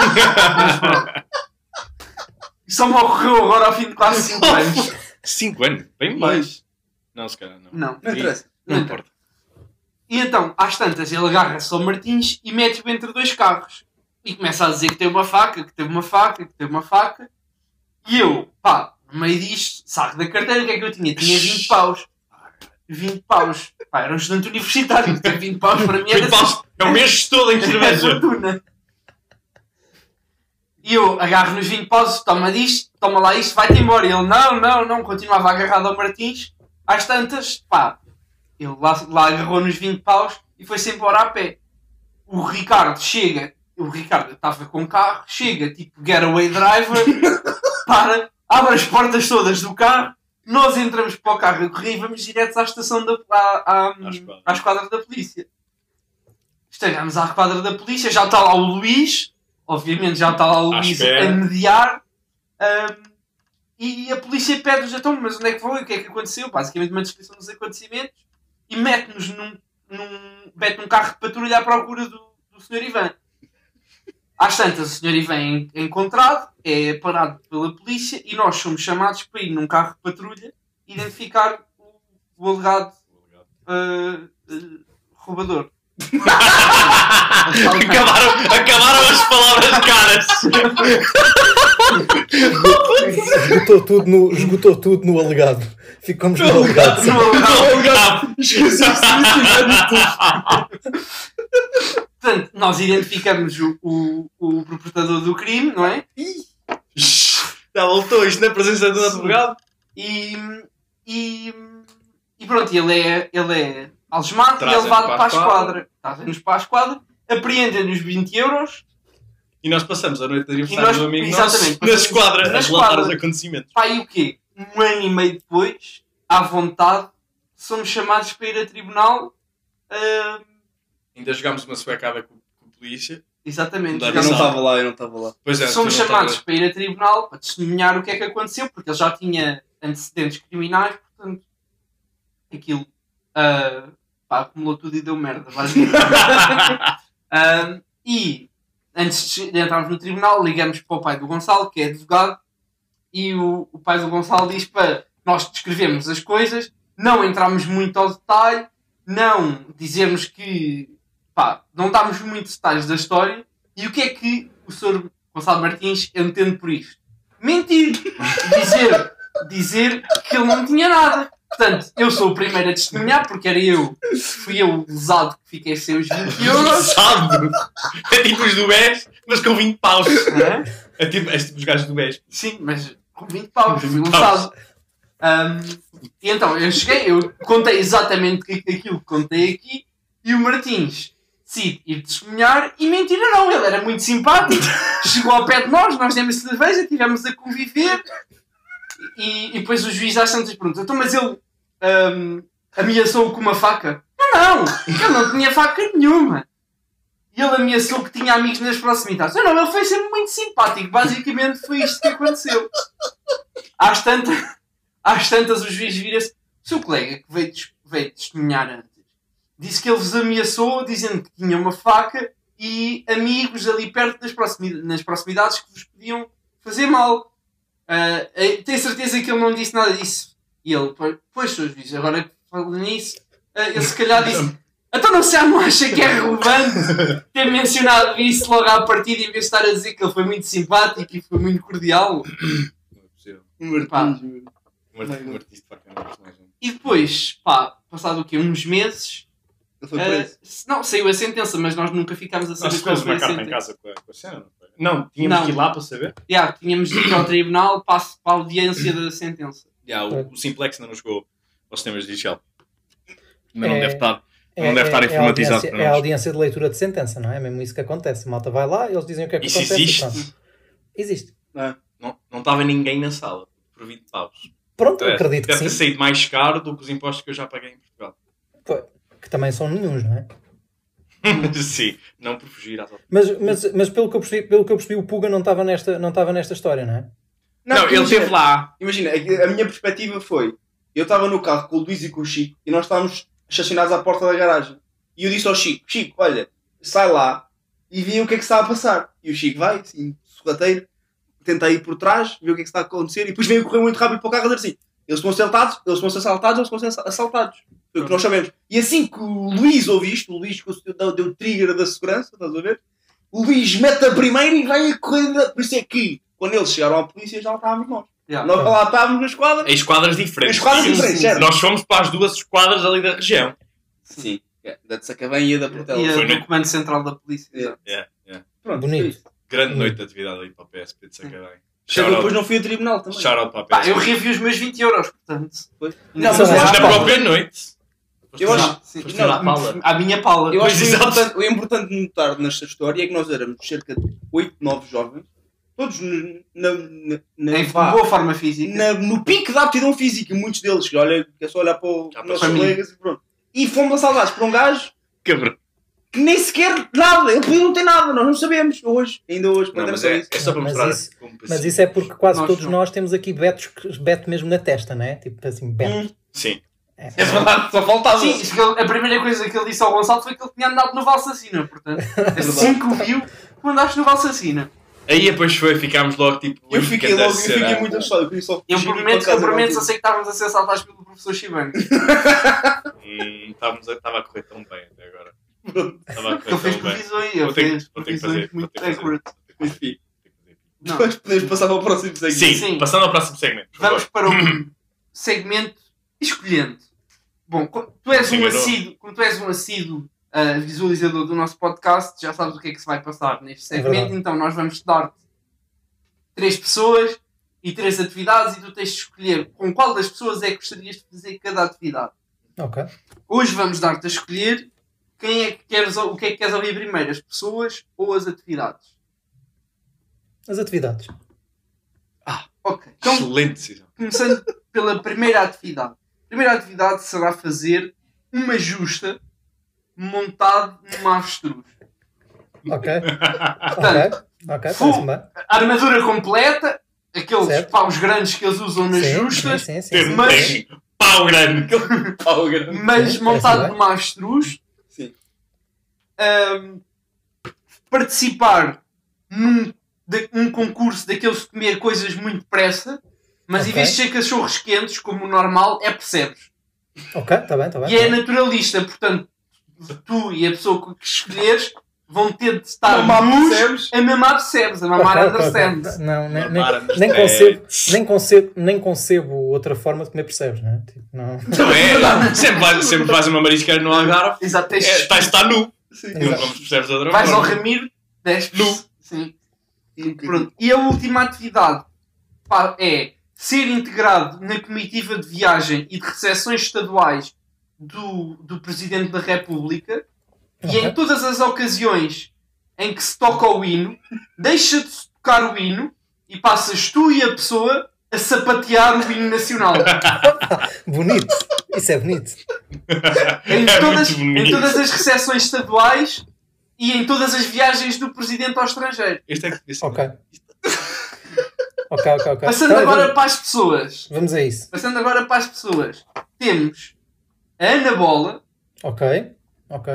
Mas pronto. Só me ocorreu agora ao fim de quase 5 anos. 5 anos, bem mais. Não, se calhar não. Não. Não interessa. Não Não importa. E então, às tantas, ele agarra-se ao Martins e mete-o entre dois carros. E começa a dizer que tem uma faca, que tem uma faca, que tem uma faca. E eu, pá, no meio disto, saco da carteira, o que é que eu tinha? Tinha 20 paus. 20 paus. Pá, era um estudante universitário, ter 20 paus para mim era Muito paus. É o mês todo em cerveja. fortuna. E eu agarro nos 20 paus, toma disto, toma lá isto, vai-te embora. E ele, não, não, não, continuava agarrado ao Martins. Às tantas, pá, ele lá, lá agarrou nos 20 paus e foi-se embora a pé. O Ricardo chega, o Ricardo estava com carro, chega, tipo getaway driver, para, abre as portas todas do carro, nós entramos para o carro e corri e vamos direto à estação da à, à, À esquadra. esquadra da polícia. chegamos à quadra da polícia, já está lá o Luís, obviamente já está lá o À Luís espera. a mediar. ahm, e a polícia pede-nos, então, mas onde é que foi? O que é que aconteceu? Basicamente uma descrição dos acontecimentos e mete-nos num, num, mete num carro de patrulha à procura do, do Sr. Ivan. Às tantas, o. Ivan é é encontrado, é parado pela polícia e nós somos chamados para ir num carro de patrulha identificar o, o alegado ah, ah, roubador. acabaram, acabaram as palavras caras. Esgotou tudo no, esgotou tudo no alegado. Ficamos no alegado. No alegado. Esqueci Portanto, nós identificamos o, o, o perpetrador do crime, não é? Já voltou isto na presença do advogado. E, e, e pronto, ele é, ele é algemado e é levado para a a esquadra. Trazem-nos para a esquadra, apreendem-nos 20 euros. E nós passamos a noite de aniversário do amigo exatamente, nosso na esquadra na a relatar os acontecimentos. Pá, e o quê? Um ano e meio depois, à vontade, somos chamados para ir a tribunal. ah, Ainda jogámos uma suecada com, com a polícia. exatamente. Eu não estava lá, eu não estava lá. Pois é, somos chamados para ir a tribunal para testemunhar o que é que aconteceu, porque ele já tinha antecedentes criminais, portanto, aquilo ah, pá, acumulou tudo e deu merda, basicamente. Ah, e antes de entrarmos no tribunal, ligamos para o pai do Gonçalo, que é advogado, e o, o pai do Gonçalo diz para nós descrevermos as coisas, não entrarmos muito ao detalhe, não dizermos que pá, não darmos muitos detalhes da história. E o que é que o Sr. Gonçalo Martins entende por isto? Mentir! Dizer, dizer que ele não tinha nada. Portanto, eu sou o primeiro a testemunhar, porque era eu, fui eu o lesado que fiquei sem os 20 euros. Sabe? É tipo os do BES, mas com 20 paus. Hã? É tipo, é tipo os gajos do BES. Sim, mas com 20 paus, fui 20 lesado. E então, eu cheguei, eu contei exatamente aquilo que contei aqui, e o Martins decide ir testemunhar, e mentira não, ele era muito simpático, chegou ao pé de nós, nós demos cerveja, estivemos a conviver, e, e depois o juiz às tantas pergunta, então mas ele ahm, ameaçou com uma faca? Não, não, ele não tinha faca nenhuma. E ele ameaçou que tinha amigos nas proximidades. Não, não, ele foi sempre muito simpático. Basicamente foi isto que aconteceu. Às tantas, às tantas o juiz vira-se. Seu colega que veio, veio testemunhar antes disse que ele vos ameaçou dizendo que tinha uma faca e amigos ali perto das proximidades, nas proximidades que vos podiam fazer mal. Eh, tenho certeza que ele não disse nada disso. E ele, pois, juiz, agora que falo nisso, ah, ele se calhar disse. Então não se não acha que é relevante ter mencionado isso logo à partida em vez de estar a dizer que ele foi muito simpático e foi muito cordial? Não é possível. Um artista, um artista personagem. E depois, pá, passado o quê? Uns meses, Ele foi ah, preso. se- não, saiu a sentença, mas nós nunca ficámos a Nós saber qual recebemos foi uma a carta em sentença. casa com a, com a cena, não foi? Não, tínhamos Não. que ir lá para saber. Yeah, tínhamos de ir ao tribunal para, a- para a audiência da sentença. Já, É. o, o Simplex ainda não chegou ao sistema judicial. Ainda não É- deve estar. É, Não deve estar é- informatizado É a, audiência, para é a nós. audiência de leitura de sentença, não é? É mesmo isso que acontece. A malta vai lá, eles dizem o que é que Isso acontece. existe? pronto. Existe. Ah, Não, não estava ninguém na sala por 20 paus. Pronto, É, acredito que deve ter sim. saído mais caro do que os impostos que eu já paguei em Portugal. Pô, Que também são nenhuns, não é? Sim, não por fugir às Mas, mas, mas pelo, que eu percebi, pelo que eu percebi, o Puga não estava nesta, não estava nesta história, não é? Não, porque ele imagina- esteve lá. Imagina, a a minha perspectiva foi: eu estava no carro com o Luís e com o Chico e nós estávamos estacionados à porta da garagem. E eu disse ao Chico: Chico, olha, sai lá e vê o que é que está a passar. E o Chico vai, assim, sorrateiro, tenta ir por trás, ver o que é que está a acontecer e depois vem a correr muito rápido para o carro a dizer assim: eles vão ser assaltados, eles vão ser assaltados, eles vão ser assa- assaltados. Foi o que nós sabemos. E assim que o Luís ouve isto, o Luís conseguiu- deu, deu o trigger da segurança, estás a ver? O Luís mete a primeira e vai a correr. da- Por isso é que, quando eles chegaram à polícia, já estávamos nós. Yeah. Nós lá estávamos na esquadra. Em esquadras diferentes. Em esquadras Sim, diferentes, certo. Nós fomos para as duas esquadras ali da região. Sim. É, da de Sacavém e a da Portela. E Foi do no- Comando Central da Polícia. Yeah. Yeah, yeah. Pronto, Bonito. isso. Grande noite de atividade ali para o PSP de Sacavém. Que eu depois não fui a tribunal também. Shout out para a Pá, eu revi os meus 20 euros, portanto. Foi. Não, Não, mas mas é- Na própria noite. Eu acho- sim. Foste não, pala. À minha pala. Eu acho que Pois, o importante, o importante notar nesta história é que nós éramos cerca de 8, 9 jovens, todos na, na, na, Em vá, boa forma física. na- no pico da aptidão física, muitos deles, que olha, que é só olhar para os Já nossos colegas e pronto. E fomos assaltados por um gajo Cabrão. Que nem sequer nada, ele podia não ter nada, nós não sabemos hoje, ainda hoje, Não, mas só é, isso. é só para Mas mostrar isso- como Mas isso é porque quase Nós todos não. nós temos aqui betos, beto mesmo na testa, não é? Tipo assim, beto. Hum. Sim. É. É verdade, só faltava. Sim, a primeira coisa que ele disse ao Gonçalo foi que ele tinha andado no Valsacina, portanto, assim que viu, tu andaste no Valsacina. Aí depois foi, ficámos logo tipo. Eu "Ui, fiquei que logo, eu será?" fiquei muito assustado, eu só Eu prometo, eu prometo, sei que estávamos a ser assaltados pelo professor Shibano. Hum, Estávamos a- Estava a correr tão bem até agora. Ele fez tão bem. previsões, ter que previsões muito accurate. Enfim. Não, depois podemos passar para o próximo segmento. Sim, Sim. passando ao próximo segmento. vamos para o segmento escolhendo. Bom, como tu és um eu assíduo, como tu és um assíduo ah, visualizador do nosso podcast, já sabes o que é que se vai passar neste É segmento, verdade. então nós vamos dar-te três pessoas e três atividades e tu tens de escolher com qual das pessoas é que gostarias de fazer cada atividade. Ok. Hoje vamos dar-te a escolher quem é que queres, o que é que queres ouvir primeiro, as pessoas ou as atividades. As atividades. Ok, então Excelente decisão. começando pela primeira atividade. A primeira atividade será fazer uma justa montado numa avestruz. Ok. ok. Portanto, Ok, Fu- parece-me bem. armadura completa, aqueles Certo. paus grandes que eles usam nas Sim, justas, sim, sim, sim, Tem, sim. Mas- pau grande. Pau grande. mas montado numa avestruz. Ahm, participar num de- um concurso daqueles de comer coisas muito depressa, mas em Ok. vez de ser cachorros quentes, como o normal, é percebes. Ok, está bem, está bem. E é tá bem. naturalista, portanto, tu e a pessoa que escolheres vão ter de estar nus percebes? a mamar percebes, a mamar Ok, ok, ok. understands. Não, nem, nem, nem concebo, nem, concebo, nem concebo outra forma de comer, percebes, não é? Tipo, não. Não é? Sempre faz, sempre faz uma marisqueira no Algarve. Exato, tens- É, está, está nu. Sim. Não vamos perceber de outra vais ao. Ramiro, despes. Nu. Sim. Pronto. E a última atividade pá, é ser integrado na comitiva de viagem e de recepções estaduais do, do Presidente da República e em todas as ocasiões em que se toca o hino, deixa de se tocar o hino e passas tu e a pessoa a sapatear o hino nacional. Bonito. Isso é bonito. Em, É todas, muito bonito. em todas as recepções estaduais e em todas as viagens do Presidente ao estrangeiro. Este é ser. Ok. Ok, ok, ok. Passando Então, agora vamos, para as pessoas. vamos a isso. Passando agora para as pessoas. Temos a Ana Bola, Ok, ok,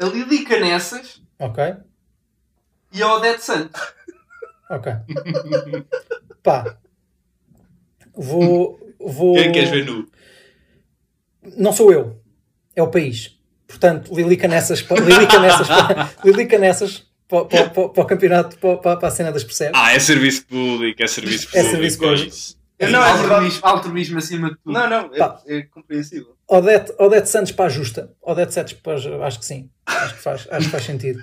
a Lili Canessas ok, e a Odete Santos. ok. Pá. Vou. vou... Quem é que queres ver nu? Não sou eu. É o país. Portanto, Lilica nessas, Lilica nessas, Lilica nessas para, para, para, para o campeonato, para, para a cena das percebes. Ah, é serviço público, é serviço É público. serviço público. isso. Não, é altruísmo, altruísmo acima de tudo. Não, não, Pá. é, é compreensível. Odete, Odete Santos para a justa. Odete Santos para acho que sim. Acho que faz, acho que faz sentido.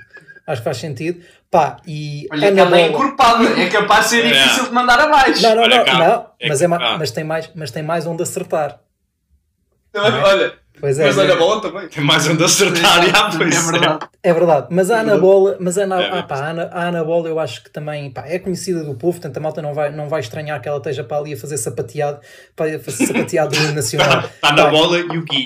Acho que faz sentido. Pá, e Olha, que Ana ela é Bola. encorpada. É capaz de ser É. difícil de mandar abaixo. Não, não, Olha não, não. é mas, é ma- mas, tem mais, mas tem mais onde acertar. Olha, Pois é. mas a bola também. Tem mais onde acertar. já, é pois verdade. É verdade, mas a Ana Bola, mas a Ana, É, ah, pá, a Ana, a Ana Bola eu acho que também pá, é conhecida do povo, portanto a malta não vai, não vai estranhar que ela esteja para ali a fazer sapateado, para fazer sapateado nacional. Está tá na Pá, bola e o Gui.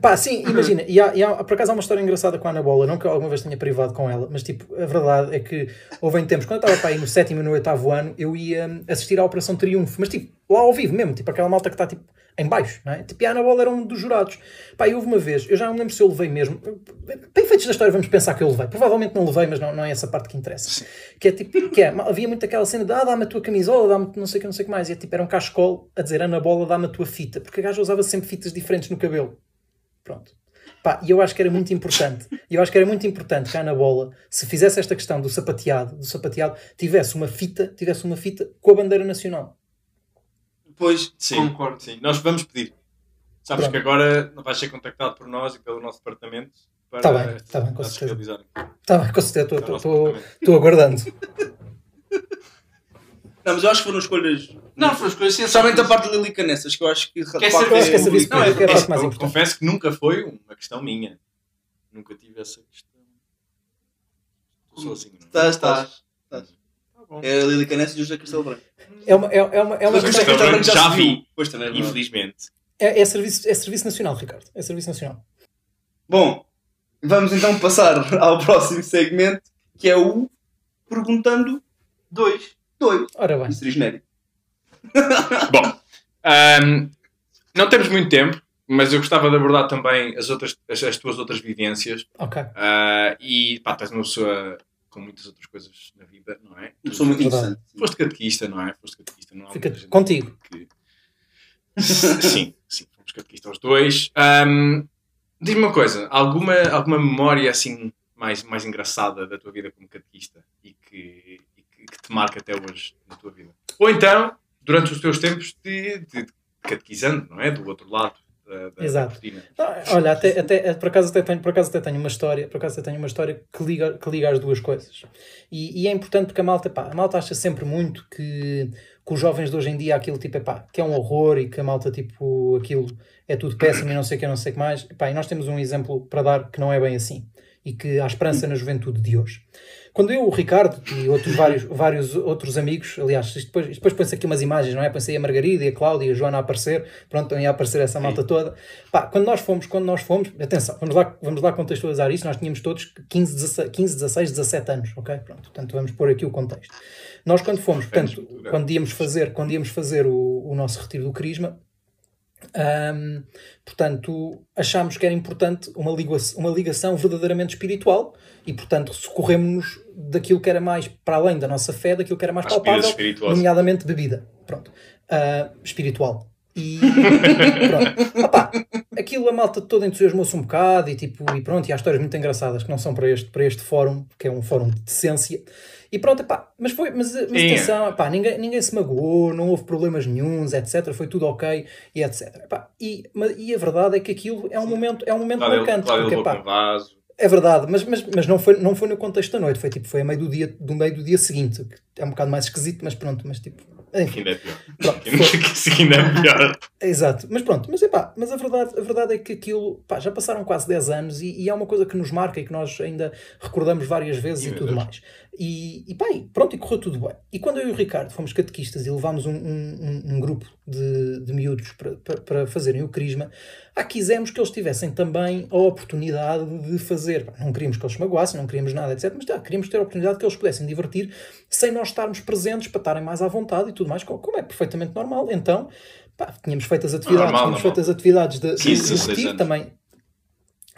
Pá, sim, imagina, e há, e há- por acaso há uma história engraçada com a Ana Bola, não que eu alguma vez tenha privado com ela, mas tipo, a verdade é que houve em tempos, quando eu estava para aí no sétimo e no oitavo ano, eu ia hum, assistir à Operação Triunfo, mas tipo, lá ao vivo mesmo, tipo aquela malta que está tipo em baixo, não é? Tipo, e a Ana Bola era um dos jurados. Pá, e houve uma vez, eu já não me lembro se eu levei mesmo, bem feitos da história, vamos pensar que eu levei, provavelmente não levei, mas não, não é essa parte que interessa. Que é tipo, que é, havia muito aquela cena de, ah, dá-me a tua camisola, dá-me não sei o que, não sei o que mais, e é tipo, era um cascol a dizer, Ana Bola, dá-me a tua fita, porque a gaja usava sempre fitas diferentes no cabelo. Pronto. Pá, e eu acho que era muito importante. Eu acho que era muito importante que a Ana Bola, se fizesse esta questão do sapateado, do sapateado, tivesse uma fita, tivesse uma fita com a bandeira nacional. Pois, Sim, Concordo. sim. Nós vamos pedir. Sabes Pronto. que agora vais ser contactado por nós e pelo nosso departamento para Tá bem, tá bem, com certeza. realizarem. Tá bem, com certeza, estou aguardando. Não, mas eu acho que foram escolhas. Não, foram escolhas sim Somente a parte de Lilica nessas, que eu acho que. Quer saber, é eu que é não, é, é, a mais importante. Confesso que nunca foi uma questão minha. Nunca tive essa questão. assim Não. É? Estás, estás. Tá. estás. Tá é a Lilica Nessas e o José Castelo Branco. É uma, é, é uma, é uma questão. Castelo já vi, pois também, é infelizmente. É, é, serviço, é serviço nacional, Ricardo. É serviço nacional. Bom, vamos então passar ao próximo segmento, que é o Perguntando 2 doido. Ora bem. Genérico. Bom, um, não temos muito tempo, mas eu gostava de abordar também as, outras, as, as tuas outras vivências. Ok. Uh, e pá, estás uma pessoa com muitas outras coisas na vida, não é? Uma pessoa muito interessante. Foste catequista, não é? Foste catequista, não Fica contigo. Que... sim, sim, fomos catequista os dois. Um, Diz-me uma coisa, alguma, alguma memória assim mais, mais engraçada da tua vida como catequista e que, que, te marca até hoje na tua vida? Ou então, durante os teus tempos de, de, de catequizando, não é? Do outro lado da, da Exato. Não, olha, até, até, por, acaso até tenho, por acaso até tenho uma história, por acaso até tenho uma história que liga, que liga as duas coisas. E, e é importante porque a malta, pá, a malta acha sempre muito que, que os jovens de hoje em dia aquilo tipo, epá, que é um horror e que a malta tipo, aquilo é tudo péssimo e não sei o que, não sei o que mais. Epá, e nós temos um exemplo para dar que não é bem assim e que há esperança na juventude de hoje. Quando eu, o Ricardo e outros vários, vários outros amigos, aliás, isto depois, isto depois põe-se aqui umas imagens, não é? Põe-se aí a Margarida e a Cláudia e a Joana a aparecer, pronto, estão aí a aparecer essa malta toda. Pá, quando nós fomos, quando nós fomos, atenção, vamos lá, vamos lá contextualizar isso, nós tínhamos todos 15, 16, 15 16, 17 anos, ok? Pronto, portanto, vamos pôr aqui o contexto. Nós quando fomos, portanto, quando íamos fazer, quando íamos fazer o, o nosso retiro do Crisma, Ahm, portanto, achámos que era importante uma ligação, uma ligação verdadeiramente espiritual e, portanto, socorremos-nos daquilo que era mais para além da nossa fé, daquilo que era mais palpável, nomeadamente bebida. Pronto. Ah, espiritual. E pronto. Opá, aquilo a malta toda entusiasmou-se um bocado e tipo, e pronto, e há histórias muito engraçadas que não são para este, para este fórum, que é um fórum de decência. E pronto, epá, mas foi, mas, mas É. atenção, epá, ninguém, ninguém se magoou, não houve problemas nenhuns, etc. Foi tudo ok e etc. Epá, e, mas- e a verdade é que aquilo é um momento, é um momento marcante. Cláudia Porque, um vaso. É verdade, mas, mas, mas não, foi, não foi no contexto da noite, foi tipo, foi a meio do dia, do meio do dia seguinte, que é um bocado mais esquisito, mas pronto, mas tipo, enfim, ainda é pior. pronto, ainda é pior. Exato, mas pronto, mas, epá, mas a, verdade, a verdade é que aquilo pá, já passaram quase 10 anos e, e é uma coisa que nos marca e que nós ainda recordamos várias vezes e meu tudo Deus. mais. E, e pá, e pronto, e correu tudo bem. E quando eu e o Ricardo fomos catequistas e levámos um, um, um- um grupo de, de miúdos para, para, para fazerem o crisma, ah, quisemos que eles tivessem também a oportunidade de fazer. Não queríamos que eles se magoassem, não queríamos nada, etc. Mas tá, queríamos ter a oportunidade que eles pudessem divertir sem nós estarmos presentes para estarem mais à vontade e tudo mais, como é perfeitamente normal. Então, pá, tínhamos feito as atividades, Normal, tínhamos normal. feito as atividades de, 16 retiro anos. também.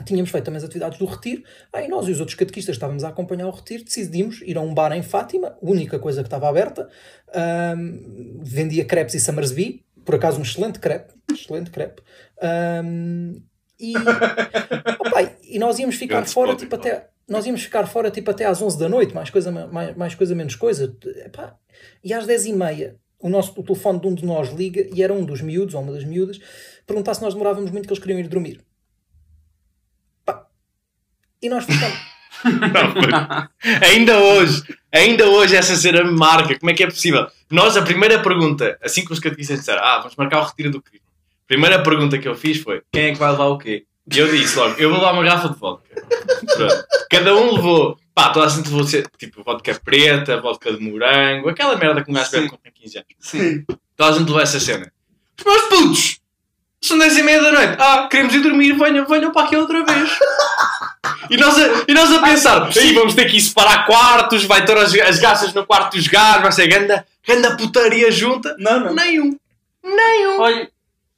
Tínhamos feito também as atividades do retiro. Aí nós e os outros catequistas estávamos a acompanhar o retiro, decidimos ir a um bar em Fátima, única coisa que estava aberta. Ahm, vendia crepes e Summersby, por acaso um excelente crepe, excelente crepe. Ahm, e, opa, e nós íamos ficar Grande fora tipo então. até nós íamos ficar fora tipo até às 11 da noite, mais coisa, mais, mais coisa menos coisa. Epá, e às 10 e meia o, nosso, o telefone de um de nós liga e era um dos miúdos, ou uma das miúdas, perguntar se nós demorávamos muito que eles queriam ir dormir. E nós ficamos. Não, ainda hoje, ainda hoje essa cena me marca. Como é que é possível? Nós, a primeira pergunta, assim que os catequistas disseram, ah, vamos marcar o retiro do Cristo. A primeira pergunta que eu fiz foi, quem é que vai levar o quê? E eu disse logo, eu vou levar uma garrafa de vodka. Pronto. Cada um levou, pá, toda a gente levou, tipo, vodka preta, vodka de morango, aquela merda que um gajo bebe quando tem 15 anos. Sim. Toda a gente levou essa cena. Os meus putos! São 10 e meia da noite. Ah, queremos ir dormir, venham, venham para aqui outra vez. E nós a, e nós a pensar, "Ih, vamos ter que ir separar quartos, vai ter as, as gaças no quarto dos gajos, vai ser ganda, ganda putaria junta. Não, não. Nenhum. Nenhum. Olha,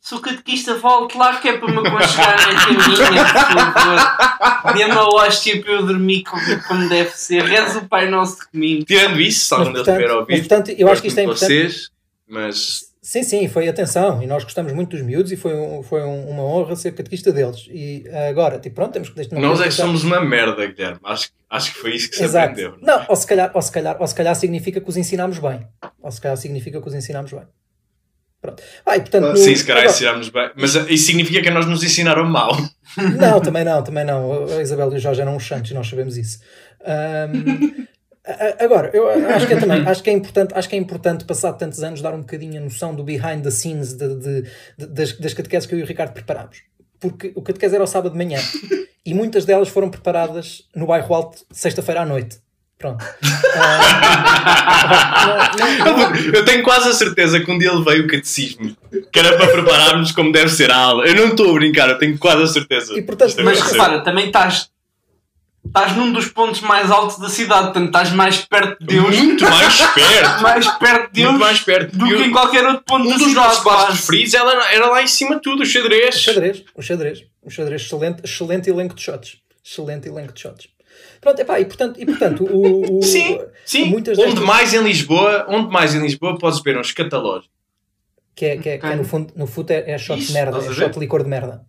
se o catequista volte lá que é para me aconchegar na caminha, por favor. Dê-me a hóstia para eu dormir como, como deve ser. Reza o Pai Nosso comigo. Tirando isso, deles portanto, tiver mas, ouvido, portanto, eu acho que isto é importante. vocês, mas Sim, sim, foi atenção. E nós gostamos muito dos miúdos e foi, um- foi um- uma honra ser catequista deles. E agora, tipo, pronto, temos que deixar. nós é que somos uma merda, Guilherme. Acho, acho que foi isso que se Exato. aprendeu. Não, ou se, calhar, ou, se calhar, ou se calhar significa que os ensinámos bem. Ou se calhar significa que os ensinámos bem. Pronto. Ah, e, portanto, Ah, Sim, se calhar ensinámos bem. Mas isso significa que nós nos ensinaram mal. Não, também não, também não. A Isabel e o Jorge eram uns santos e nós sabemos isso. A- agora, eu acho que é também, acho que é importante, acho que é importante, passado tantos anos, dar um bocadinho a noção do behind the scenes de, de- de- das, das catequeses que eu e o Ricardo preparámos. Porque o catequese era ao sábado de manhã e muitas delas foram preparadas no bairro alto sexta-feira à noite. Pronto. Ah, não- não- não- Eu tenho quase a certeza que um dia levei o catecismo, que era para prepararmos como deve ser a aula. Eu não estou a brincar, eu tenho quase a certeza. E, portanto, é Mas repara, também estás estás num dos pontos mais altos da cidade, portanto estás mais perto de Deus, Muito mais perto. mais perto de Muito Deus mais perto. do que em qualquer outro ponto um da dos cidade. nossos quadros quase. preferidos era, era lá em cima de tudo, o xadrez. O xadrez, o xadrez, o xadrez, excelente, excelente elenco de shots. Excelente elenco de shots. Pronto, epá, e portanto, e portanto o, o- Sim, sim. muitas onde destas- mais em Lisboa, onde mais em Lisboa podes ver um escatalógico. que é, que é, que é no fundo, no fundo é, é shot Isso, de merda, é shot licor de merda.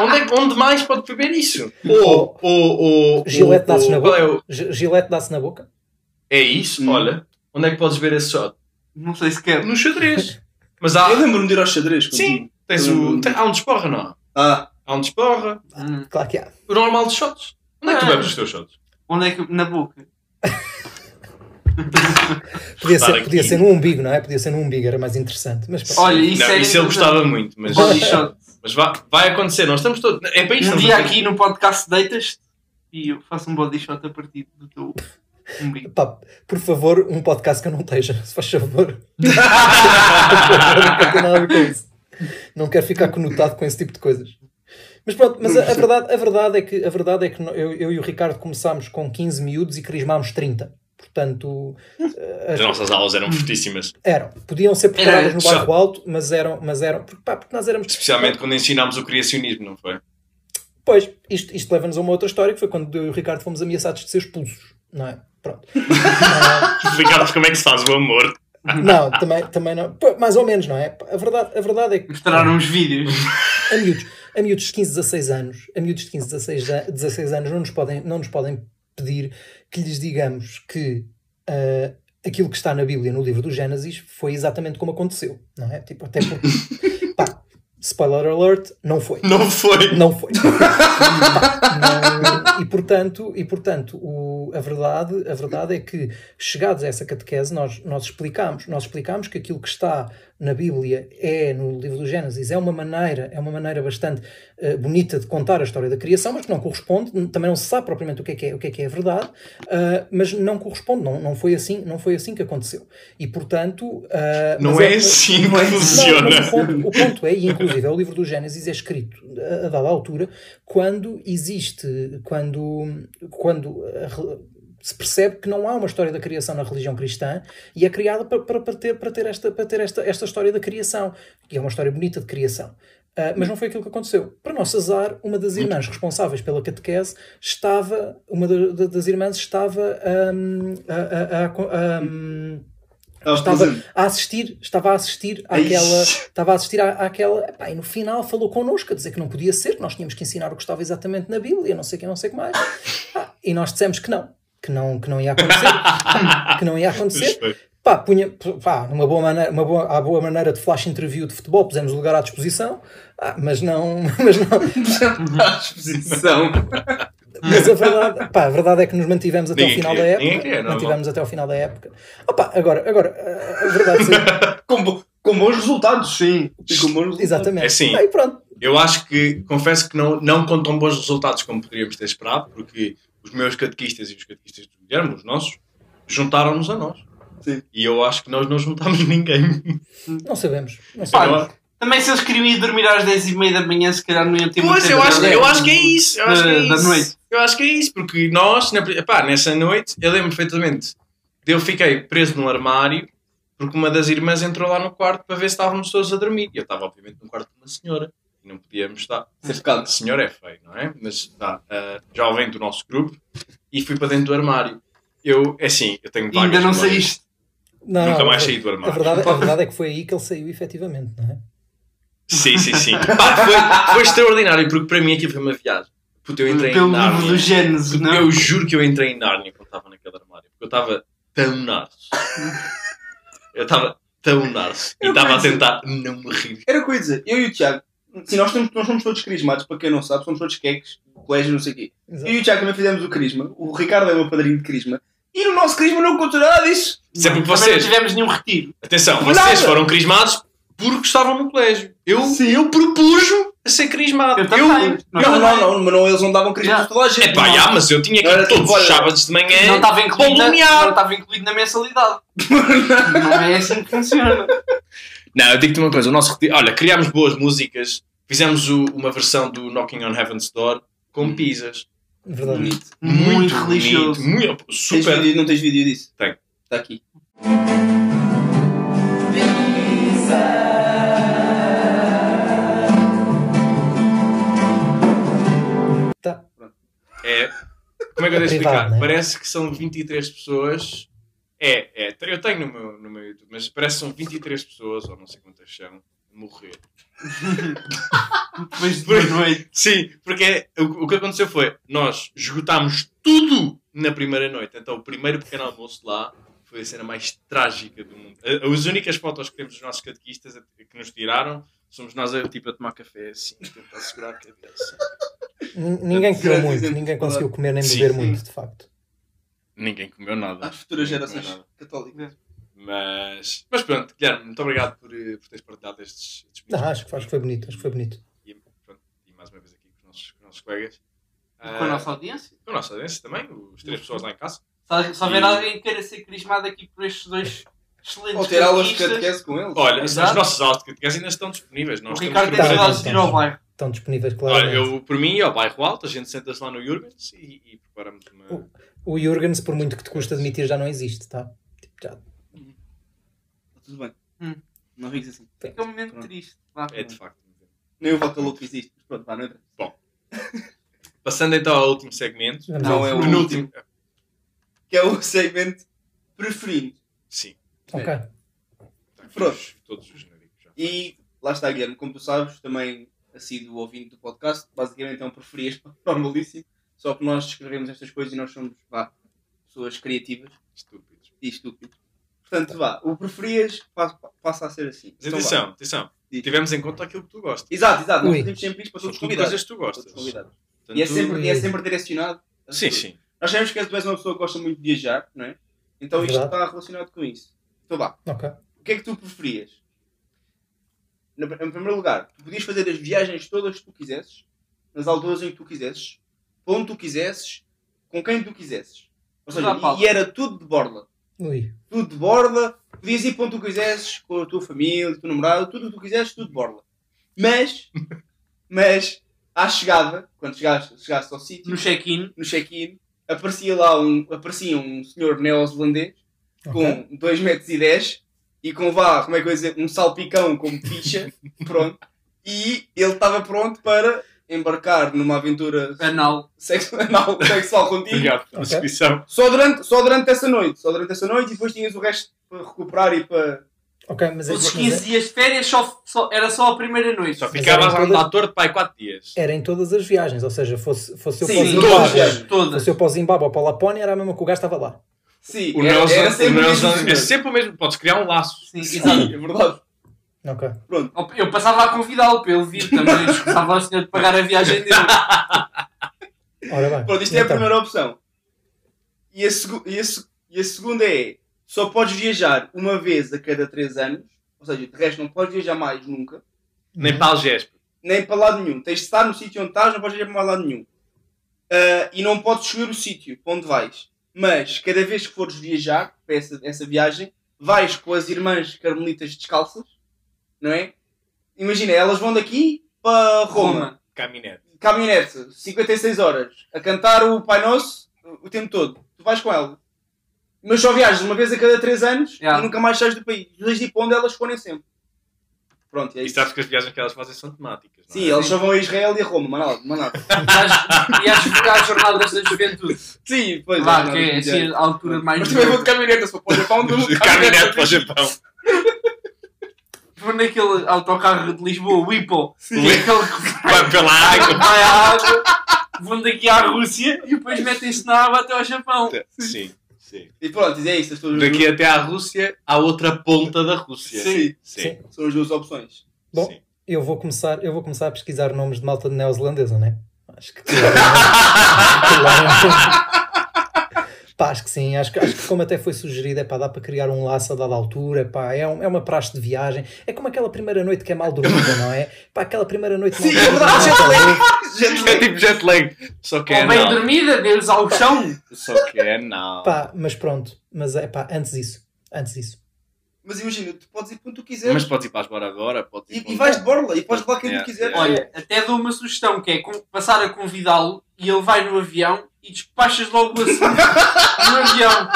Onde, é, onde mais pode beber isso? Ou, ou, ou, Gilete ou- dá-se na boca. é, o- Gilete dá-se na boca. é isso? Hum. Olha, onde é que podes ver esse shot? Não sei se quer. No xadrez. Mas há. Eu lembro-me de ir aos xadrez. contigo. Sim, tens o, tem- há um desporra, não há? Ah, Há um desporra. Hum. Claro que há. O normal de shots. Onde é que tu Ah. bebes os teus shots? Onde é que. Na boca. Podia ser, podia ser no umbigo, não é? Podia ser no umbigo, era mais interessante. Mas. Olha, isso não, era isso ele gostava muito, mas, Body shot. Mas vai, vai acontecer. Nós estamos todos. É para isto Um dia aqui no podcast deitas e eu faço um body shot a partir do teu umbigo. Pá, por favor, um podcast que eu não esteja, se faz favor. Por favor, não quero ter nada a ver com isso. Não quero ficar conotado com esse tipo de coisas. Mas pronto, mas a, a verdade, a verdade é que, a verdade é que eu, eu e o Ricardo começámos com 15 miúdos e crismámos 30. Portanto, eh, As nossas aulas eram fortíssimas. eram. Podiam ser preparadas Era no só- bairro alto, mas eram, mas eram porque, pá, porque nós éramos. Especialmente quando ensinámos o criacionismo, não foi? Pois, isto, isto leva-nos a uma outra história que foi quando eu e o Ricardo fomos ameaçados de ser expulsos, não é? Pronto. Explicar-vos como é que se faz o amor. não, também, também não. Pô, Mais ou menos, não é? A verdade, a verdade é que Mostraram uns vídeos. a miúdos, a miúdos de 15, 16 anos, a miúdos de 15, 16, a- 16 anos não nos podem, não nos podem pedir que lhes digamos que ah, aquilo que está na Bíblia, no livro do Gênesis, foi exatamente como aconteceu, não é? Tipo, até porque, pá, spoiler alert, não foi. Não foi. Não foi. Não- e portanto, e, portanto o, a, verdade, a verdade é que, chegados a essa catequese, nós, nós, explicamos, nós explicamos que aquilo que está na Bíblia é, no livro do Gênesis, é uma maneira, é uma maneira bastante eh, bonita de contar a história da criação, mas que não corresponde, também não se sabe propriamente o que é que é, o que é, que é verdade, ah, mas não corresponde, não, não, foi assim, não foi assim que aconteceu. E portanto. ah, Não mas é assim que não, funciona. mas o, ponto, o ponto é, e inclusive o livro do Gênesis é escrito a, a dada altura quando existe, quando, quando a se percebe que não há uma história da criação na religião cristã e é criada para, para, para ter, para ter, esta, para ter esta, esta história da criação, que é uma história bonita de criação. Ah, mas não foi aquilo que aconteceu. Para nosso azar, uma das irmãs responsáveis pela catequese estava, uma da- da- das irmãs estava hum, a- a- a- a- hum, estava presente. a assistir, estava a assistir àquela, estava a assistir à, àquela, epá, e no final falou connosco a dizer que não podia ser, que nós tínhamos que ensinar o que estava exatamente na Bíblia, não sei o que, não sei o que mais. Ah, e nós dissemos que não, que não, que não ia acontecer, que não ia acontecer. Pá, punha, pá, numa boa maneira, uma boa, à boa maneira de flash interview de futebol, pusemos o lugar à disposição, ah, mas não, mas não, à disposição. mas a verdade, pá, a verdade é que nos mantivemos até Ninguém final queria, da época, ninguém queria, normal. mantivemos até ao final da época. Opa, agora, agora, a verdade é com, bo- com bons resultados, sim. Com bons resultados. Exatamente. É assim. Ah, e pronto. Eu acho que, confesso que não, não com tão bons resultados como poderíamos ter esperado, porque os meus catequistas e os catequistas do Guilherme, os nossos, juntaram-nos a nós. Sim. E eu acho que nós não juntámos ninguém. Não sabemos. Não sabemos. Pá, também se eles queriam ir dormir às 10h30 da manhã, se calhar não iam ter Pois, eu acho, eu acho que é isso. Eu acho que é da, da isso. noite. Eu acho que é isso, porque nós, na, epá, nessa noite, eu lembro perfeitamente, eu fiquei preso num armário, porque uma das irmãs entrou lá no quarto para ver se estávamos todos a dormir. E eu estava, obviamente, no quarto de uma senhora. E não podíamos estar. Cercado. A senhora é feio, não é? Mas está, uh, jovem do nosso grupo, e fui para dentro do armário. Eu, é assim, eu tenho ainda não saíste. Não, Nunca mais a- saí do A armário. verdade, a verdade é que foi aí que ele saiu efetivamente, não é? Sim, sim, sim. Pá, foi, foi extraordinário, porque para mim aquilo foi uma viagem. Puta, eu entrei Pelo em livro Nárnia. do Gênesis, não? Eu juro que eu entrei em Nárnia quando estava naquele armário. Porque eu estava tão narso. Eu estava tão narso. E estava a tentar não me rir. Era dizer. Eu e o Tiago, sim, nós, temos, nós somos todos crismados, para quem não sabe, somos todos queques, colégio, não sei o quê. Exato. Eu e o Tiago também fizemos o crisma. O Ricardo é o meu padrinho de crisma. E no nosso crisma não contou nada disso. Isso é porque vocês, não tivemos nenhum retiro. atenção, Nada. vocês foram crismados porque estavam no colégio. Eu, eu propus a ser crismado. Eu também. Não, não, não, mas não, eles não davam crisma de toda a gente. É pá, Não. já, mas eu tinha que ir todos tipo, os sábados de manhã Não estava incluído, na, não estava incluído na mensalidade. não é assim que funciona. Não, eu digo-te uma coisa, o nosso retiro, olha, criámos boas músicas, Fizemos o- uma versão do Knocking on Heaven's Door com pizzas. Verdade. Bonito. Muito, bonito, religioso. Muito, Tens super. vídeo, não tens vídeo disso? Tenho. Está aqui. Tá. É, como é que eu devo É privado, explicar? né? Parece que são 23 pessoas. É, é. Eu tenho no meu, no meu YouTube, mas parece que são 23 pessoas, ou não sei quantas são, morrer. Depois de noite. Sim, porque o, o que aconteceu foi, nós esgotámos tudo na primeira noite. Então o primeiro pequeno almoço lá foi a cena mais trágica do mundo. As únicas fotos que temos dos nossos catequistas que nos tiraram somos nós a, tipo, a tomar café assim, a tentar segurar a cabeça. Nin- Ninguém comeu muito, ninguém conseguiu comer nem Sim. beber muito, de facto. Ninguém comeu nada. Às futuras Ninguém gerações nada. católicas. Mas, mas pronto, Guilherme, muito obrigado por, eh, por teres partilhado estes, estes Não, acho, que- acho que foi bonito, acho que foi bonito. e, pronto, e mais uma vez aqui com os nossos, com os nossos colegas. Com Ah, a nossa audiência. com a nossa audiência também, os três pessoas lá em casa. Se, se houver E- alguém que queira ser carismado aqui por estes dois excelentes Ou ter aulas de catequese com eles. Olha, as Exato. nossas aulas de catequese ainda estão disponíveis. o Nós Ricardo tem saudades de ir ao bairro. Estão disponíveis, Olha, claramente. eu, por mim, ao bairro alto, a gente senta-se lá no Jurgens e, e preparamos uma. O Jurgens, por muito que te custa admitir, já não existe, tá? Tipo, já- Tá Tudo bem. Hum. Não fiques assim. Fica um momento Pronto. triste. Vá. É de facto. Nem o Voca Louco existe. Mas pronto, vá, não entra. Passando então ao último segmento. Não, ao- é o Penúltimo. Que é o segmento preferido. Sim. Ok. Tá Pronto. os- Todos os genéricos já. E lá está, Guilherme, como tu sabes, também assíduo ouvinte do podcast. Basicamente é um preferias normalíssimo. Só que nós escrevemos estas coisas e nós somos, vá, pessoas criativas Estúpidos. e estúpidos. Portanto, vá, o preferias passa, a ser assim. Mas Então, vá. atenção, atenção. Diz. Tivemos em conta aquilo que tu gostas. Exato, exato. Nós fazemos sempre isto para todos os tudo convidados. coisas que tu gostas. Portanto, E é sempre, e é sempre direcionado. a Sim, pessoas. sim. Nós sabemos que tu és uma pessoa que gosta muito de viajar, não é? Então isto Verdade. está relacionado com isso. Então vá, Ok. o que é que tu preferias? No- Em primeiro lugar, tu podias fazer as viagens todas que tu quisesses, nas alturas em que tu quisesses, onde tu quisesses, com quem tu quisesses. Ou seja, e, e era tudo de borla. Ui. Tudo de borla, podias ir para onde tu quisesses, com a tua família, o teu namorado, tudo o que tu quisesses, tudo de borla. Mas, mas, à chegada, quando chegaste, chegaste ao sítio, No check-in. no check-in, aparecia lá um, aparecia um senhor neozelandês com 2 metros e 10 e com vá, como é que eu ia dizer, um salpicão como ficha, pronto. E ele estava pronto para embarcar numa aventura Anal. sexual, sexual contigo. Obrigado pela Ok. descrição. Só durante, só durante essa noite, só durante essa noite e depois tinhas o resto para recuperar e para... Ok, mas, é- Os mas 15 dias de férias só, só- era só a primeira noite. Só ficavas eram a todas- andar torto para aí 4 dias. era em todas as viagens, ou seja, fosse, fosse eu Sim, para o sim, Zimbábue, todas fosse eu para o Zimbábue ou para a Lapónia, era a mesma que o gajo estava lá. Sim, O era, Nelson, era sempre o Nelson mesmo é sempre o mesmo. Podes criar um laço. Sim, Sim, exato. é verdade. Ok. Eu passava a convidá-lo para ele vir também. Escusava ao senhor de pagar a viagem dele. Ora bem. Pronto, isto é a Então, primeira opção. E a, e, a e a segunda é: só podes viajar uma vez a cada 3 anos, ou seja, de resto não podes viajar mais nunca, Nem para Algesp. nem para lado nenhum. Tens de estar no sítio onde estás, não podes viajar para mais lado nenhum. Ah, e não podes escolher o sítio para onde vais. Mas cada vez que fores viajar para essa, essa viagem, vais com as irmãs carmelitas descalças, não é? Imagina, elas vão daqui para Roma. Roma. Caminhonete. caminhonete, 56 horas, a cantar o Pai Nosso o tempo todo. Tu vais com ela. Mas só viajas uma vez a cada 3 anos Yeah. e nunca mais sais do país. Tens de ir para onde elas forem sempre. Pronto, e é E isso. sabes que as viagens que elas fazem são temáticas. não é? Sim, eles só vão a Israel e a Roma. Mas nada. E às, e às jornadas da juventude. Sim, pois Lá, é. que é assim, a altura mais. Mas também vou de caminhonete, se for para o Japão, do Caminhonete para o Japão. Vou naquele autocarro de Lisboa, o. Que é aquele que Vai pela água. vai à água. Vão daqui à Rússia e depois metem-se na água até ao Japão. Sim, sim. E pronto, e é isso. Daqui até à Rússia, à outra ponta da Rússia. Sim. Sim. Sim. São as duas opções. Bom, Sim. eu vou começar, eu vou começar a pesquisar nomes de malta de neozelandesa, né? Acho que Pá, acho que sim, acho que, acho que como até foi sugerido, é pá, dá para criar um laço a dada altura, pá, é, um- é uma praxe de viagem, é como aquela primeira noite que é mal dormida, não é? Pá, aquela primeira noite mal Sim, é verdade, mal jet dormida. Gente, É tipo jet lag. Só que é Ou bem não. dormida, Deus ao chão. Só que é não. Pá, mas pronto, mas é pá, antes disso, antes disso. Mas imagina, tu podes ir para onde tu quiseres. Mas podes ir para as Bora Agora, podes ir E, para e vais de borla e podes levar quem Yeah, tu quiseres. yeah. Olha, até dou uma sugestão que é passar a convidá-lo e ele vai no avião e despachas logo o assunto no avião.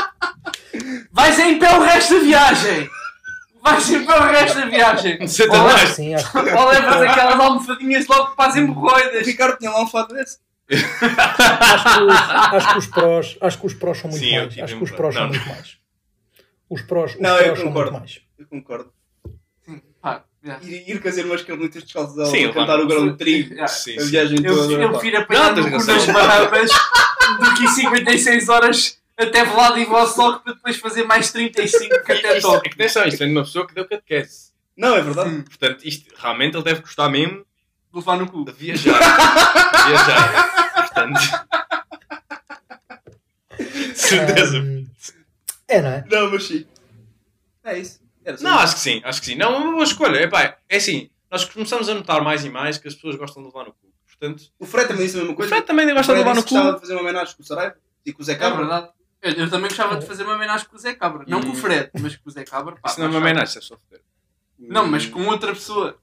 Vais em pé o resto da viagem! Vais em pé o resto da viagem! Ou, mais. Sim, acho ou levas aquelas almofadinhas logo para as O hemorroidas! Ricardo tinha lá um fado desse. acho que, os, acho que os prós, acho que os prós são muito Sim, eu mais. Acho que os pró. prós são Não. muito mais. Os prós, os Não, eu prós são concordo. muito mais. Eu concordo. Sim, já. Ir, ir fazer umas carolitas descalços ao Sim, cantar levar- o grão de trigo. Já. Sim, A sim. viagem Eu, toda. eu pá. prefiro apanhar Não, nas Bahamas do que em 56 horas até Vladivostok para depois fazer mais 35 que até Isto, top. é que atenção, isto é de uma pessoa que deu catequese. Não, é verdade. Sim, Portanto, isto realmente ele deve gostar mesmo levar no cu. de viajar. viajar. Portanto. Certeza. É, não é? Não, mas sim. É isso. Não, acho que sim, acho que sim. Não, é uma boa escolha. Epá, é assim, nós começamos a notar mais e mais que as pessoas gostam de levar no cu. Portanto, O Fred também disse a mesma o coisa. Fred também O gosta de levar no que gostava cu. de fazer uma homenagem com o Saraiva e com o Zé É Cabra. verdade. Eu, eu também gostava de fazer uma homenagem com o Zé Cabra. Não com o Fred, mas com o Zé Cabra. Pá, Isso não é uma homenagem, é só foder. Não, mas com outra pessoa.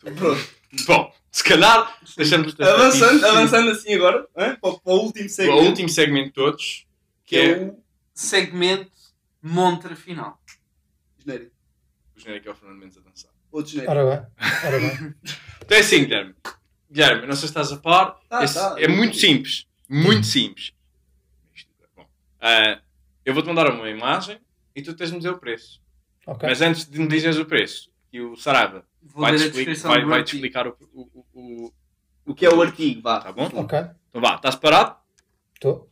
Pronto. Bom, se calhar, deixamos de Avançando, avançando assim agora, hã? Para, o- para o último O segmento. último segmento de todos, que é o Segmento Montra Final. Genérico. o genérico é o Fernando Mendes a dançar. Outro genérico. Ora bem, ora bem. Então é assim, Guilherme. Guilherme, não sei se estás a par. Tá, Esse- tá. é muito simples. Muito simples. Bom, ah, eu vou-te mandar uma imagem e tu tens de me dizer o preço. Ok. Mas antes de me dizeres o preço, que o Saraiva Vou vai-te explicar, vai, vai explicar o, o, o, o- O que é o artigo, vá. Tá bom? Ok. Então vá, estás parado? Estou.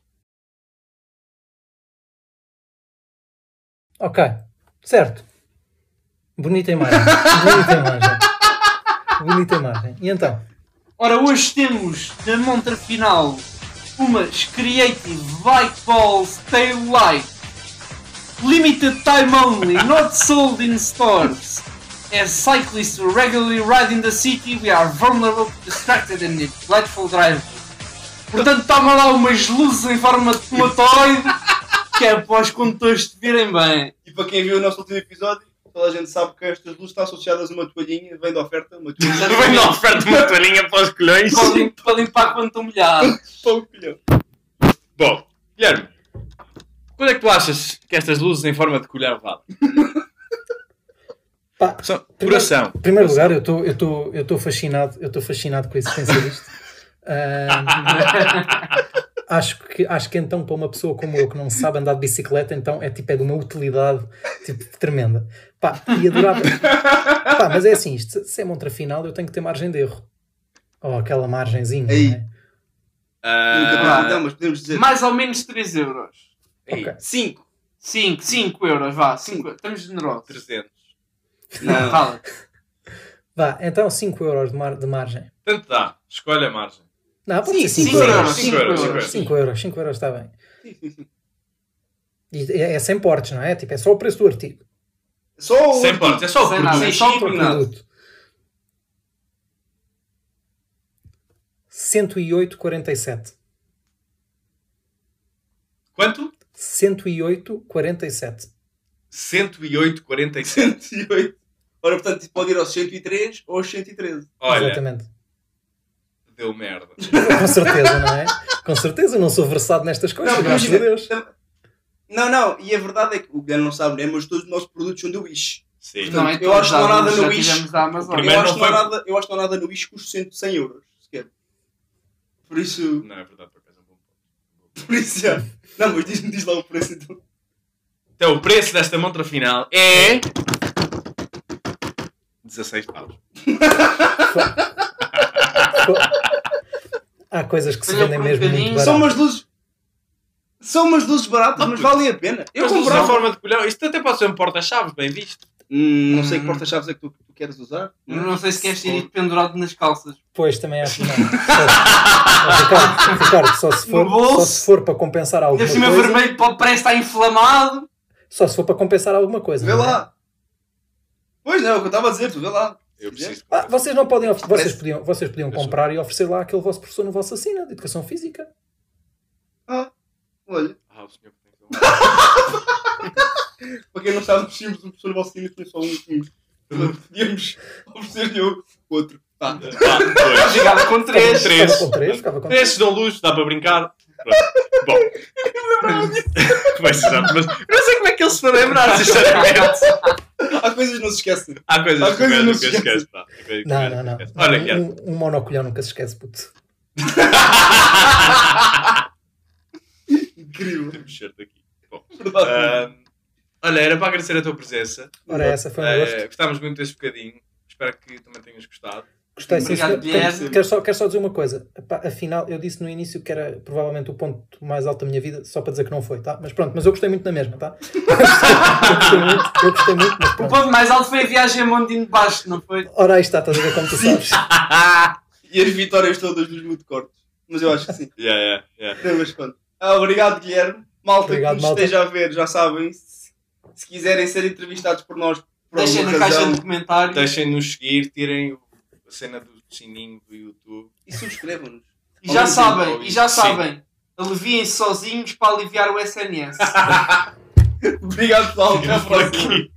Ok. Certo. Bonita imagem. Bonita imagem. Bonita imagem. E então? Ora, hoje temos na montra final umas Creative Bike Balls Tail Light. Limited time only, not sold in stores. As cyclists regularly ride in the city, we are vulnerable to distracted and neglectful drivers. Portanto, toma lá umas luzes em forma de tomatoide, que é para os condutores te virem bem. Para quem viu o nosso último episódio, toda a gente sabe que estas luzes estão associadas a uma toalhinha, vem da oferta, uma toalhinha. Vem na oferta uma toalhinha para os colhões. Para lim- Para limpar quando estão molhados. Pão, colhão. Bom, Guilherme, quando é que tu achas que estas luzes em forma de colher valem? Pá, São Primeiro- coração. Em primeiro lugar, eu estou eu estou eu estou fascinado, eu estou fascinado com a existência disto. Ah, acho que acho que então para uma pessoa como eu que não sabe andar de bicicleta, então é tipo é de uma utilidade tipo tremenda. Pá, e adorava. Pá, mas é assim, isto, se- é montra final, eu tenho que ter margem de erro. Ou aquela margenzinha, Ei. não é? Ah, Não, mas podemos dizer Mais ou menos 3 euros. ei, Ok. 5. 5, 5 euros, vá. 5, estamos generosos. 300. Não. Fala. Vá, então 5 euros de, mar- de margem. Tanto dá, escolhe a margem. Não, pode Sim, ser 5 cinco euros. euros, 5 euros, 5 euros. 5 euros, 5 euros está bem. E é, é sem portes, não é? Tipo, é só o preço do artigo. Só o. Sem portes, é só o Sem produto. nada, é só o produto. 108,47. Quanto? 108,47. 108,47. 108. Ora, portanto, pode ir aos 103 ou aos 113. Olha, Exatamente. Deu merda. Com certeza, não é? Com certeza, não sou versado nestas coisas, graças a Deus. Não, não, e a verdade é que o Guilherme não sabe, né? Mas todos os nossos produtos são da Wish. Sim. Não é Eu acho que não há nada no Wish. eu, acho não que não há foi- nada, eu acho que não há nada no Wish que custe 100, 100 euros. Sequer. Por isso. Não, é verdade, por acaso é um bom ponto. Por isso já. Não, mas diz-me diz lá o preço então. Então, o preço desta montra final é. 16 paus. Há coisas que se vendem um mesmo muito bocadinho, São barato. umas luzes. São umas luzes baratas, mas valem a pena. Eu Mas usa a forma de colhão. Isto até pode ser um porta-chaves, bem visto. Hum, não sei que porta-chaves é que tu, tu queres usar. Eu não sei se queres ter isto pendurado nas calças. Pois, também acho que não. Só- Ricardo, Ricardo, só se, for, só se for para compensar alguma coisa. vermelho para- parece estar inflamado. Só se for para compensar alguma coisa. Vê não é? lá. Pois não, é o que eu estava a dizer, tu vê lá. Eu preciso. Ah, vocês não podem, of- vocês podiam, vocês podiam comprar e oferecer lá aquele vosso professor no vosso assina de educação física. Ah, olha. Ah, o senhor tem que- Para quem não sabe, nós tínhamos um professor Valsina que tinha só um. Podíamos oferecer-lhe outro. Tá. Dois. Jogava com três. Três. Ficava com três, ficava com três. Esses dão luz, dá para brincar. Pronto. Bom. Mas eu não sei como é que ele se foi lembrar, sinceramente. Há coisas que não se esquecem. Há coisas Há que coisas nunca não se esquece, coisas que Não, não, não. esquece. Olha. Um, um monocolhão nunca se esquece, puto. Incrível. Temos certo aqui. Bom. Verdade. ah, olha, era para agradecer a tua presença. Ora, essa foi um Ah, gosto. gostámos muito deste bocadinho. Espero que também tenhas gostado. Gostei, sim, Obrigado. Guilherme. Quero, só, quero só dizer uma coisa. Epá, afinal, eu disse no início que era provavelmente o ponto mais alto da minha vida, só para dizer que não foi, tá? Mas pronto, mas eu gostei muito na mesma, tá? eu gostei muito, eu gostei muito, mas O pronto. ponto mais alto foi a viagem a Mondinho de Baixo, não foi? Ora, aí está, estás a ver como tu sabes. E as vitórias todas dos muito cortes. Mas eu acho que sim. Yeah, yeah, yeah. Não, mas quando. Ah, obrigado, Guilherme. Malta Obrigado, que nos malta. esteja a ver, já sabem. Se, se quiserem ser entrevistados por nós, por Deixem na caixa de comentários. Deixem-nos seguir, tirem cena do sininho do YouTube. e subscrevam-nos. E já sabem, e já sabem. Aliviem-se sozinhos para aliviar o SNS. Obrigado, pessoal. Até a Por próxima. aqui.